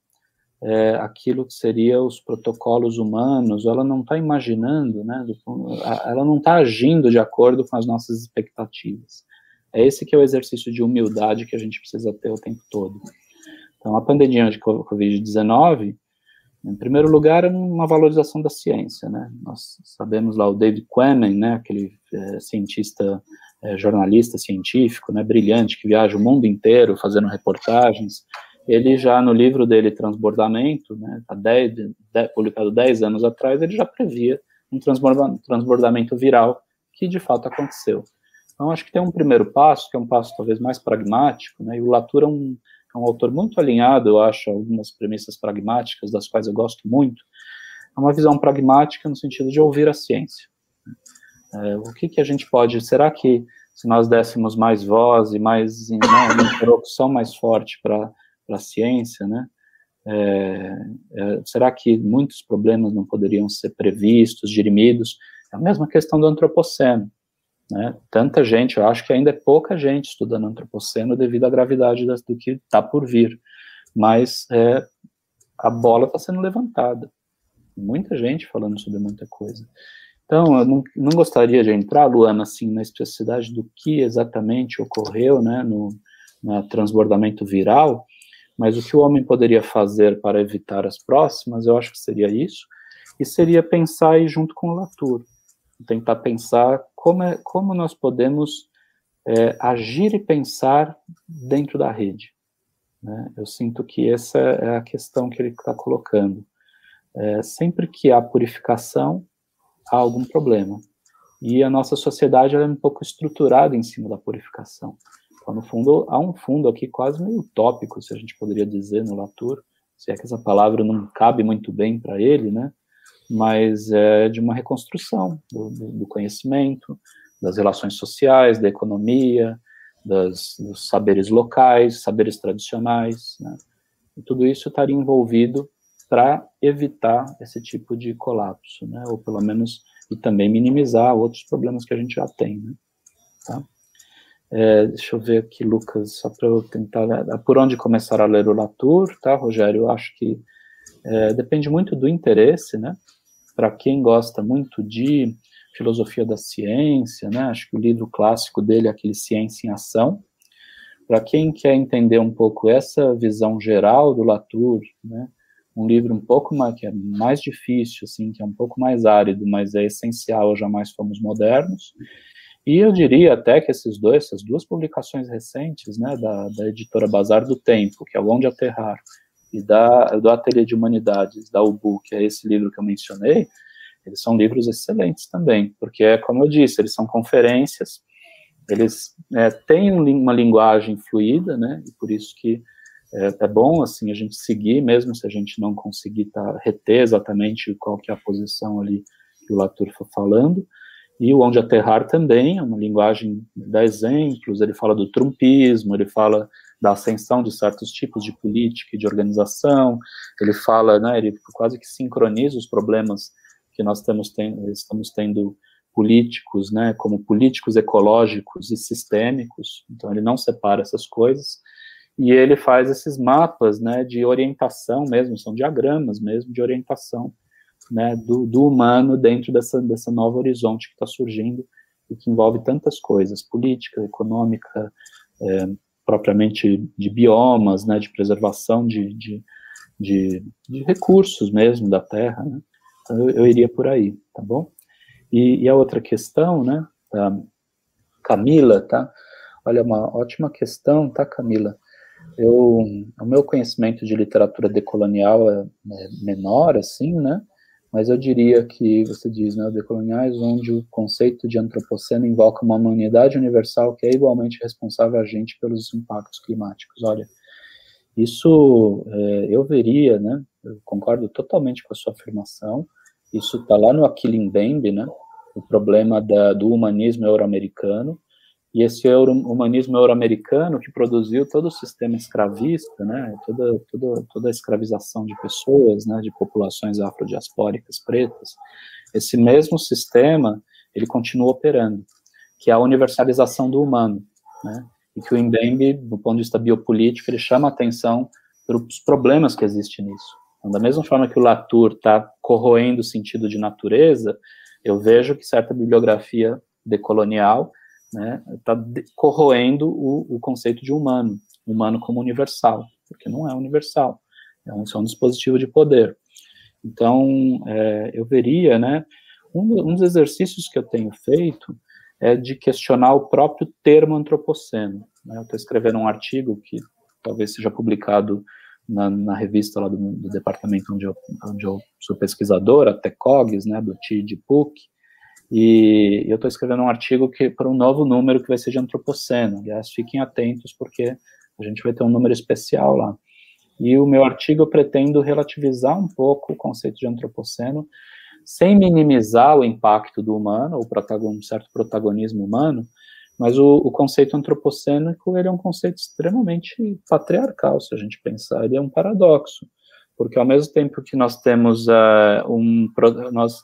Speaker 3: é, aquilo que seria os protocolos humanos, ela não está imaginando, né, ela não está agindo de acordo com as nossas expectativas. É esse que é o exercício de humildade que a gente precisa ter o tempo todo. Então, a pandemia de Covid-19, em primeiro lugar, é uma valorização da ciência, né? Nós sabemos lá o David Quammen, né, aquele é, cientista, é, jornalista científico, né, brilhante, que viaja o mundo inteiro fazendo reportagens, ele já no livro dele Transbordamento, né, dez, publicado 10 anos atrás, ele já previa um transbordamento viral que de fato aconteceu. Então acho que tem um primeiro passo, que é um passo talvez mais pragmático, né, e o Latour é um, é um autor muito alinhado, eu acho, a algumas premissas pragmáticas, das quais eu gosto muito, é uma visão pragmática no sentido de ouvir a ciência. É, o que, que a gente pode, será que se nós dessemos mais voz e mais, né, uma interlocução mais forte para para a ciência, né? É, é, será que muitos problemas não poderiam ser previstos, dirimidos? É a mesma questão do antropoceno. Né? Tanta gente, eu acho que ainda é pouca gente estudando antropoceno devido à gravidade das, do que está por vir, mas é, a bola está sendo levantada. Muita gente falando sobre muita coisa. Então, eu não, não gostaria de entrar, Luana, assim, na especificidade do que exatamente ocorreu né, no, no transbordamento viral, mas o que o homem poderia fazer para evitar as próximas, eu acho que seria isso, e seria pensar aí junto com o Latour, tentar pensar como, é, como nós podemos é, agir e pensar dentro da rede. Né? Eu sinto que essa é a questão que ele está colocando. É, sempre que há purificação, há algum problema. E a nossa sociedade é um pouco estruturada em cima da purificação. No fundo, há um fundo aqui quase meio utópico, se a gente poderia dizer, no Latour, se é que essa palavra não cabe muito bem para ele, né? Mas é de uma reconstrução do, do, do conhecimento, das relações sociais, da economia, das, dos saberes locais, saberes tradicionais, né? E tudo isso estaria envolvido para evitar esse tipo de colapso, né? Ou pelo menos e também minimizar outros problemas que a gente já tem, né? Tá? É, deixa eu ver aqui, Lucas, só para eu tentar. Né, por onde começar a ler o Latour, tá, Rogério? Eu acho que é, depende muito do interesse, né? Para quem gosta muito de filosofia da ciência, né? Acho que o livro clássico dele é aquele Ciência em Ação. Para quem quer entender um pouco essa visão geral do Latour, né? Um livro um pouco mais que é mais difícil, assim, que é um pouco mais árido, mas é essencial Jamais Fomos Modernos e eu diria até que esses dois, essas duas publicações recentes, né, da, da editora Bazar do Tempo, que é o Onde Aterrar, e da, do Ateliê de Humanidades, da UBU, que é esse livro que eu mencionei, eles são livros excelentes também, porque, é como eu disse, eles são conferências, eles é, têm uma linguagem fluida, né, e por isso que é, é, bom, assim, a gente seguir, mesmo se a gente não conseguir tá, reter exatamente qual que é a posição ali que o Latour foi falando, e o Onde Aterrar também, é uma linguagem dá exemplos, ele fala do trumpismo, ele fala da ascensão de certos tipos de política e de organização, ele fala, né, ele quase que sincroniza os problemas que nós estamos tendo, estamos tendo políticos, né, como políticos ecológicos e sistêmicos, então ele não separa essas coisas, e ele faz esses mapas, né, de orientação mesmo, são diagramas mesmo de orientação né, do, do humano dentro dessa, dessa nova horizonte que está surgindo e que envolve tantas coisas, política, econômica, é, propriamente de biomas, né, de preservação de, de, de, de, recursos mesmo da Terra, né, Então, eu, eu iria por aí, tá bom? E, e, a outra questão, né, Camila, tá? Olha, uma ótima questão, tá, Camila? Eu, o meu conhecimento de literatura decolonial é, é menor, assim, né? Mas eu diria que você diz, né, decoloniais, onde o conceito de antropoceno invoca uma humanidade universal que é igualmente responsável a gente pelos impactos climáticos. Olha, isso é, eu veria, né? Eu concordo totalmente com a sua afirmação. Isso está lá no Achille Mbembe, né? O problema da, do humanismo euro-americano e esse euro, humanismo euro-americano que produziu todo o sistema escravista, né, toda, toda, toda a escravização de pessoas, né, de populações afrodiaspóricas pretas, esse mesmo sistema, ele continua operando, que é a universalização do humano, né, e que o Mbembe, do ponto de vista biopolítico, ele chama atenção para os problemas que existem nisso. Então, da mesma forma que o Latour está corroendo o sentido de natureza, eu vejo que certa bibliografia decolonial está né, corroendo o, o, conceito de humano, humano como universal, porque não é universal, é um, é um dispositivo de poder. Então, é, eu veria, né, um, um, dos exercícios que eu tenho feito é de questionar o próprio termo antropoceno. Né, eu estou escrevendo um artigo que talvez seja publicado na, na revista lá do, do, departamento onde eu, onde eu sou pesquisador, a TECOGS, né, do TID PUC, e eu estou escrevendo um artigo para um novo número que vai ser de antropoceno. Aliás, fiquem atentos porque a gente vai ter um número especial lá. E o meu artigo eu pretendo relativizar um pouco o conceito de antropoceno, sem minimizar o impacto do humano, ou um certo protagonismo humano, mas o, o, conceito antropocênico ele é um conceito extremamente patriarcal, se a gente pensar, ele é um paradoxo, porque ao mesmo tempo que nós temos uh, um, nós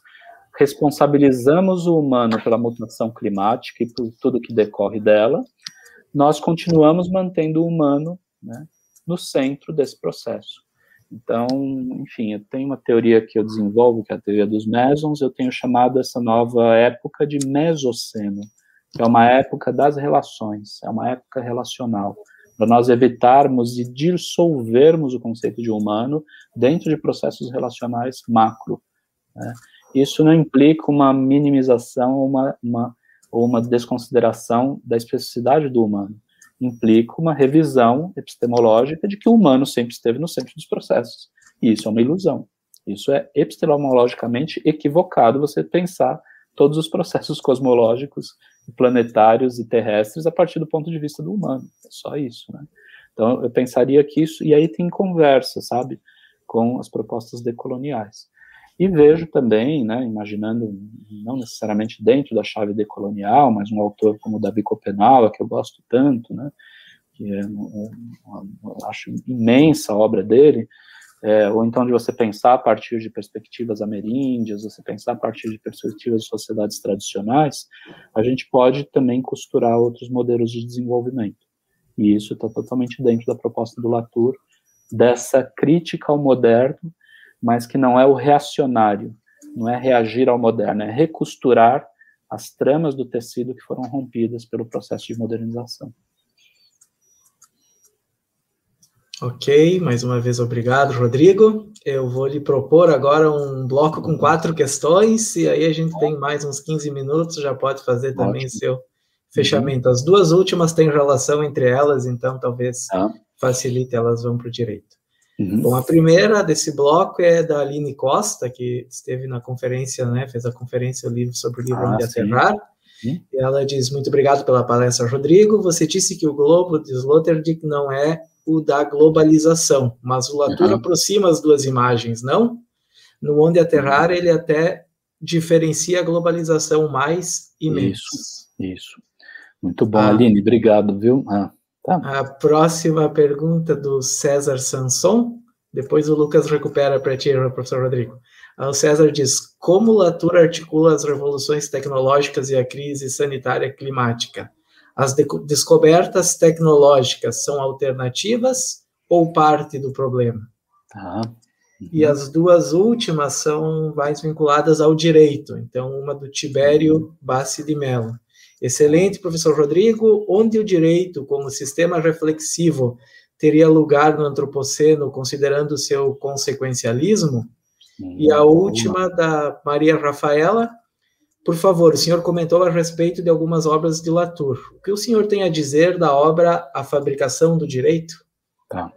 Speaker 3: responsabilizamos o humano pela mutação climática e por tudo que decorre dela, nós continuamos mantendo o humano né, no centro desse processo. Então, enfim, eu tenho uma teoria que eu desenvolvo, que é a teoria dos mesons, eu tenho chamado essa nova época de mesoceno, que é uma época das relações, é uma época relacional, para nós evitarmos e dissolvermos o conceito de humano dentro de processos relacionais macro. Né? Isso não implica uma minimização ou uma, uma, ou uma desconsideração da especificidade do humano. Implica uma revisão epistemológica de que o humano sempre esteve no centro dos processos. E isso é uma ilusão. Isso é epistemologicamente equivocado você pensar todos os processos cosmológicos, planetários e terrestres a partir do ponto de vista do humano. É só isso, né? Então, eu pensaria que isso, e aí tem conversa, sabe, com as propostas decoloniais. E vejo também, né, imaginando, não necessariamente dentro da chave decolonial, mas um autor como Davi Copenau, que eu gosto tanto, né, que é, acho imensa a obra dele, é, ou então de você pensar a partir de perspectivas ameríndias, você pensar a partir de perspectivas de sociedades tradicionais, a gente pode também costurar outros modelos de desenvolvimento. E isso está totalmente dentro da proposta do Latour, dessa crítica ao moderno, mas que não é o reacionário, não é reagir ao moderno, é recosturar as tramas do tecido que foram rompidas pelo processo de modernização.
Speaker 2: Ok, mais uma vez obrigado, Rodrigo. Eu vou lhe propor agora um bloco com quatro questões, e aí a gente tem mais uns 15 minutos, já pode fazer também Ótimo. seu fechamento. As duas últimas têm relação entre elas, então talvez ah. facilite, elas vão para o direito. Uhum. Bom, a primeira desse bloco é da Aline Costa, que esteve na conferência, né, fez a conferência livro sobre o livro ah, Onde Aterrar. Uhum. E ela diz, muito obrigado pela palestra, Rodrigo. Você disse que o globo de Sloterdijk não é o da globalização, mas o Latour uhum. aproxima as duas imagens, não? No Onde Aterrar, ele até diferencia a globalização mais imensa.
Speaker 3: Isso, isso. Muito bom, ah, Aline, obrigado, viu? Ah.
Speaker 2: Tá. A próxima pergunta do César Sanson. Depois o Lucas recupera para ti, professor Rodrigo. O César diz: Como Latour articula as revoluções tecnológicas e a crise sanitária climática? As de descobertas tecnológicas são alternativas ou parte do problema?
Speaker 3: Tá.
Speaker 2: Uhum. E as duas últimas são mais vinculadas ao direito. Então, uma do Tibério Bassi de Mello. Excelente, professor Rodrigo. Onde o direito, como sistema reflexivo, teria lugar no antropoceno, considerando seu consequencialismo? E a última da Maria Rafaela. Por favor, o senhor comentou a respeito de algumas obras de Latour. O que o senhor tem a dizer da obra A Fabricação do Direito?
Speaker 3: Tá.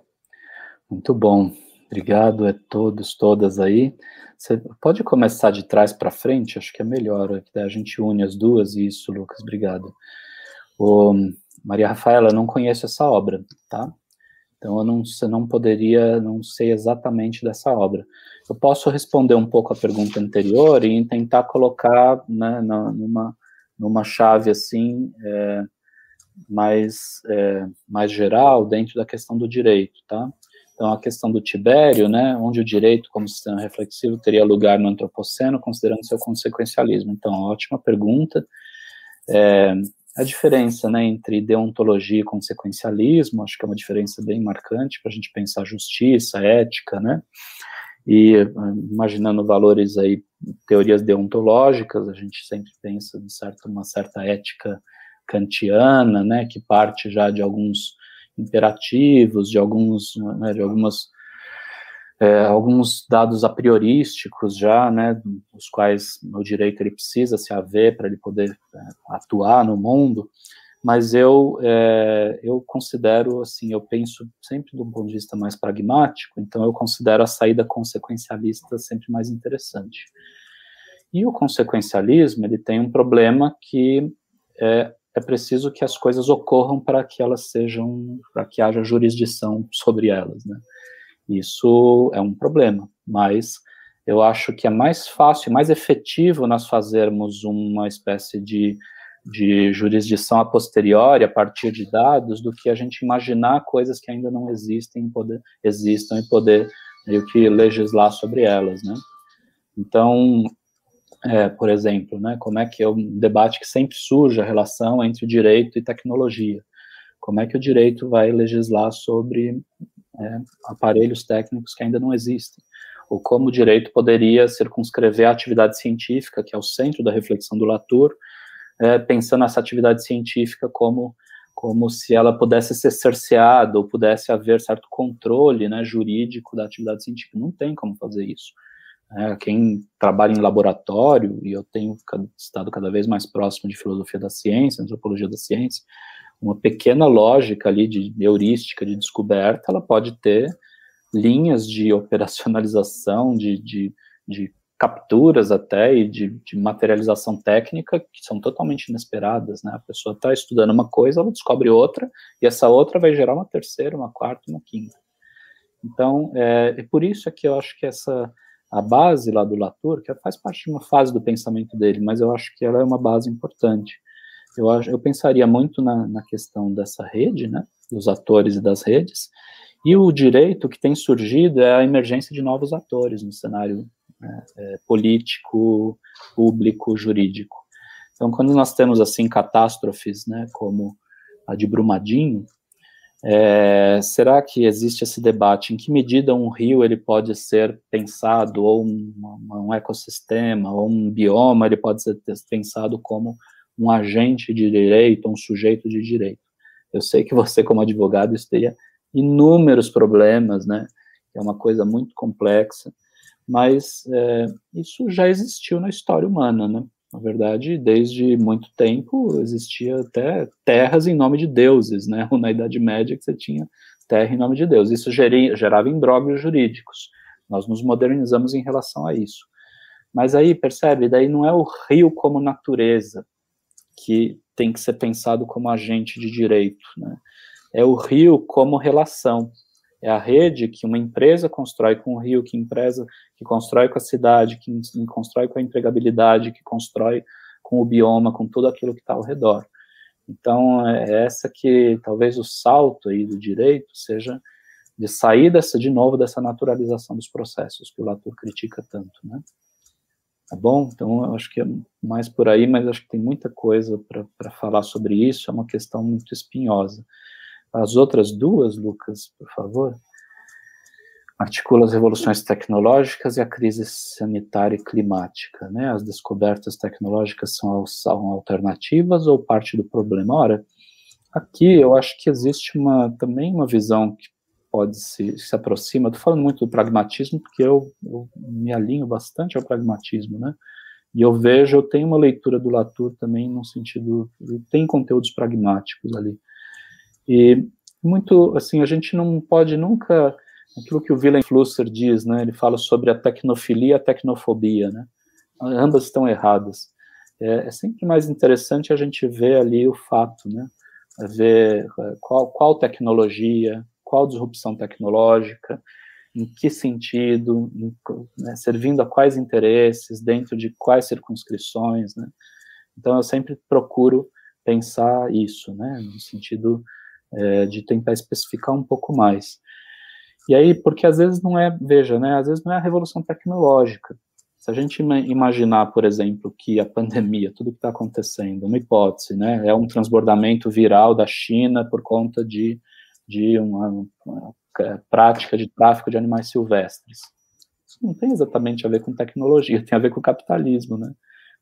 Speaker 3: Muito bom. Obrigado a todos, todas aí. Você pode começar de trás para frente? Acho que é melhor. A gente une as duas. Isso, Lucas. Obrigado. O, Maria Rafaela, não conheço essa obra, tá? Então eu não, não poderia, não sei exatamente dessa obra. Eu posso responder um pouco a pergunta anterior e tentar colocar né, numa, numa chave assim é, mais, é, mais geral dentro da questão do direito, tá? Então a questão do Tibério, né, onde o direito como sistema reflexivo teria lugar no antropoceno, considerando seu consequencialismo. Então ótima pergunta. É, a diferença né, entre deontologia e consequencialismo, acho que é uma diferença bem marcante para a gente pensar justiça, ética, né? E imaginando valores aí, teorias deontológicas, a gente sempre pensa de certo, uma certa ética kantiana, né, que parte já de alguns imperativos, de alguns, né, de algumas é, alguns dados a priorísticos já, né, os quais o direito ele precisa se haver para ele poder é, atuar no mundo, mas eu é, eu considero assim, eu penso sempre do ponto de vista mais pragmático, então eu considero a saída consequencialista sempre mais interessante. E o consequencialismo ele tem um problema que é, é preciso que as coisas ocorram para que elas sejam, para que haja jurisdição sobre elas, né? Isso é um problema, mas eu acho que é mais fácil e mais efetivo nós fazermos uma espécie de, de jurisdição a posteriori, a partir de dados, do que a gente imaginar coisas que ainda não existem, poder, existam e poder meio que legislar sobre elas, né? Então, é, por exemplo, né, como é que é um debate que sempre surge a relação entre direito e tecnologia. Como é que o direito vai legislar sobre é, aparelhos técnicos que ainda não existem, ou como o direito poderia circunscrever a atividade científica, que é o centro da reflexão do Latour, é, pensando essa atividade científica como como se ela pudesse ser cerceada ou pudesse haver certo controle né, jurídico da atividade científica. Não tem como fazer isso. É, quem trabalha em laboratório, e eu tenho estado cada vez mais próximo de filosofia da ciência, antropologia da ciência, uma pequena lógica ali de heurística, de descoberta, ela pode ter linhas de operacionalização, de, de, de capturas até e de, de, materialização técnica que são totalmente inesperadas, né? A pessoa está estudando uma coisa, ela descobre outra, e essa outra vai gerar uma terceira, uma quarta, uma quinta. Então, é, é por isso é que eu acho que essa a base lá do Latour, que faz parte de uma fase do pensamento dele, mas eu acho que ela é uma base importante eu, eu pensaria muito na, na questão dessa rede, né, dos atores e das redes, e o direito que tem surgido é a emergência de novos atores no cenário né, é, político, público, jurídico. Então, quando nós temos, assim, catástrofes, né, como a de Brumadinho, é, será que existe esse debate? Em que medida um rio ele pode ser pensado, ou um, um ecossistema, ou um bioma, ele pode ser pensado como um agente de direito, um sujeito de direito. Eu sei que você, como advogado, teria inúmeros problemas, né? É uma coisa muito complexa, mas é, isso já existiu na história humana, né? Na verdade, desde muito tempo existia até terras em nome de deuses, né? [LAUGHS] Na Idade Média que você tinha terra em nome de Deus. Isso geria, gerava imbróglios jurídicos. Nós nos modernizamos em relação a isso. Mas aí, percebe, daí não é o rio como natureza, que tem que ser pensado como agente de direito. Né? É o rio como relação. É a rede que uma empresa constrói com o rio, que empresa que constrói com a cidade, que constrói com a empregabilidade, que constrói com o bioma, com tudo aquilo que está ao redor. Então, é essa que talvez o salto aí do direito seja de sair dessa, de novo dessa naturalização dos processos que o Latour critica tanto, né? Tá bom? Então, eu acho que é mais por aí, mas acho que tem muita coisa para falar sobre isso, é uma questão muito espinhosa. As outras duas, Lucas, por favor. Articula as revoluções tecnológicas e a crise sanitária e climática. Né? As descobertas tecnológicas são, são alternativas ou parte do problema? Ora, aqui eu acho que existe uma, também uma visão que pode se, se aproxima. Estou falando muito do pragmatismo porque eu, eu, me alinho bastante ao pragmatismo, né? E eu vejo, eu tenho uma leitura do Latour também no sentido, tem conteúdos pragmáticos ali. E muito, assim, a gente não pode nunca, aquilo que o Willem Flusser diz, né? Ele fala sobre a tecnofilia e a tecnofobia, né? Ambas estão erradas. É, é sempre mais interessante a gente ver ali o fato, né? Ver é, qual, qual tecnologia, qual disrupção tecnológica, em que sentido, em, né, servindo a quais interesses, dentro de quais circunscrições, né? Então, eu sempre procuro pensar isso, né, no sentido é, de tentar especificar um pouco mais. E aí, porque às vezes não é, veja, né, às vezes não é a revolução tecnológica. Se a gente imaginar, por exemplo, que a pandemia, tudo que está acontecendo, uma hipótese, né, é um transbordamento viral da China por conta de de uma, uma prática de tráfico de animais silvestres. Isso não tem exatamente a ver com tecnologia, tem a ver com capitalismo, né?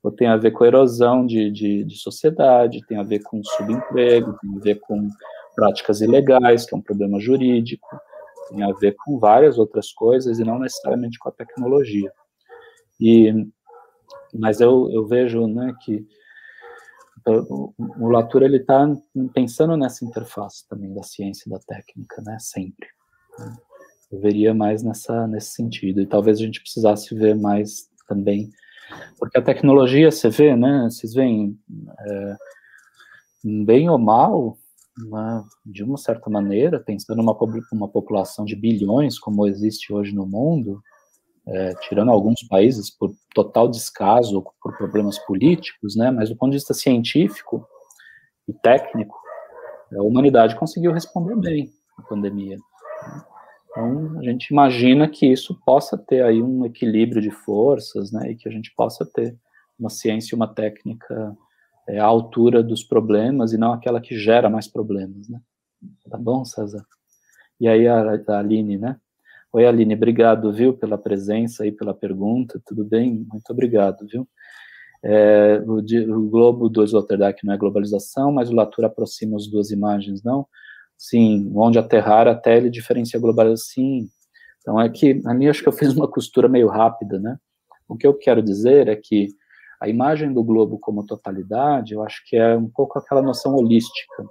Speaker 3: Ou tem a ver com erosão de, de, de sociedade, tem a ver com subemprego, tem a ver com práticas ilegais, que é um problema jurídico, tem a ver com várias outras coisas e não necessariamente com a tecnologia. E, mas eu, eu vejo né, que o Latour ele está pensando nessa interface também da ciência e da técnica, né? Sempre. Né? Eu veria mais nessa nesse sentido e talvez a gente precisasse ver mais também, porque a tecnologia, você vê, né? Vocês veem é, bem ou mal, de uma certa maneira, pensando numa uma população de bilhões como existe hoje no mundo, é, tirando alguns países por total descaso ou por problemas políticos, né, mas do ponto de vista científico e técnico, a humanidade conseguiu responder bem à pandemia. Então, a gente imagina que isso possa ter aí um equilíbrio de forças, né, e que a gente possa ter uma ciência e uma técnica é, à altura dos problemas e não aquela que gera mais problemas, né. Tá bom, César? E aí a, a Aline, né? Oi, Aline, obrigado, viu, pela presença e pela pergunta, tudo bem? Muito obrigado, viu? É, o, o, globo do Sloterdijk não é globalização, mas o Latour aproxima as duas imagens, não? Sim, onde aterrar até ele diferencia a globalização, sim. Então, é que, a mim, acho que eu fiz uma costura meio rápida, né? O que eu quero dizer é que a imagem do globo como totalidade, eu acho que é um pouco aquela noção holística,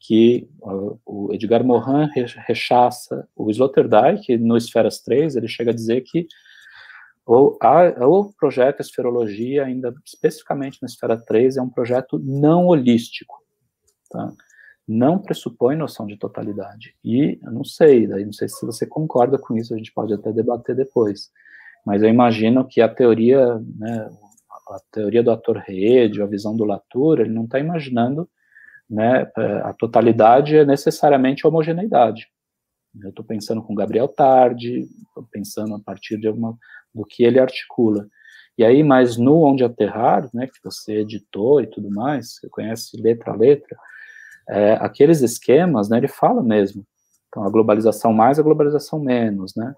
Speaker 3: que uh, o Edgar Morin rechaça o Sloterdijk, no Esferas 3, ele chega a dizer que o, a, o projeto Esferologia, ainda especificamente na Esfera 3, é um projeto não holístico, tá? não pressupõe noção de totalidade. E eu não sei, daí não sei se você concorda com isso, a gente pode até debater depois. Mas eu imagino que a teoria, né, a teoria do ator rede, a visão do Latour, ele não está imaginando né, é, a totalidade é necessariamente homogeneidade. Eu estou pensando com Gabriel Tarde, estou pensando a partir de alguma, do que ele articula. E aí, mas no Onde Aterrar, né, que você editou e tudo mais, você conhece letra a letra, é, aqueles esquemas, né, ele fala mesmo. Então, a globalização mais, a globalização menos, né?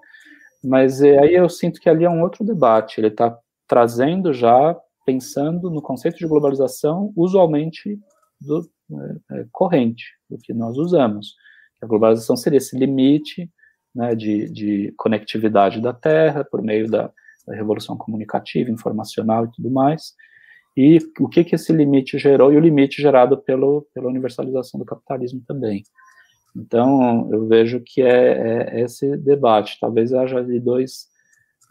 Speaker 3: Mas é, aí eu sinto que ali é um outro debate. Ele está trazendo já, pensando no conceito de globalização, usualmente do, é, é, corrente, do que nós usamos. A globalização seria esse limite né, de, de, conectividade da Terra por meio da, da, revolução comunicativa, informacional e tudo mais. E o que, que esse limite gerou, e o limite gerado pelo, pela universalização do capitalismo também. Então, eu vejo que é, é esse debate. Talvez haja dois,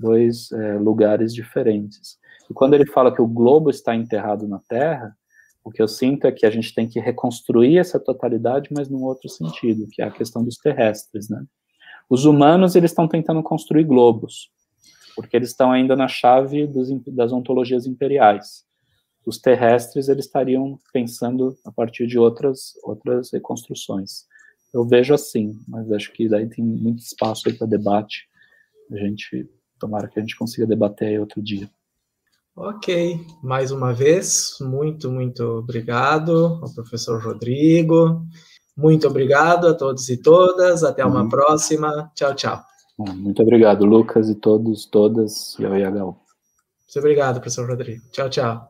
Speaker 3: dois é, lugares diferentes. E quando ele fala que o globo está enterrado na Terra, o que eu sinto é que a gente tem que reconstruir essa totalidade, mas num outro sentido, que é a questão dos terrestres, né? Os humanos, eles estão tentando construir globos, porque eles estão ainda na chave dos, das ontologias imperiais. Os terrestres, eles estariam pensando a partir de outras, outras reconstruções. Eu vejo assim, mas acho que daí tem muito espaço para debate. A gente, tomara que a gente consiga debater aí outro dia.
Speaker 2: Ok, mais uma vez, muito, muito obrigado ao professor Rodrigo. Muito obrigado a todos e todas. Até uma uhum. próxima. Tchau, tchau.
Speaker 3: Muito obrigado, Lucas, e todos, todas, e ao IHU. Muito
Speaker 2: obrigado, professor Rodrigo. Tchau, tchau.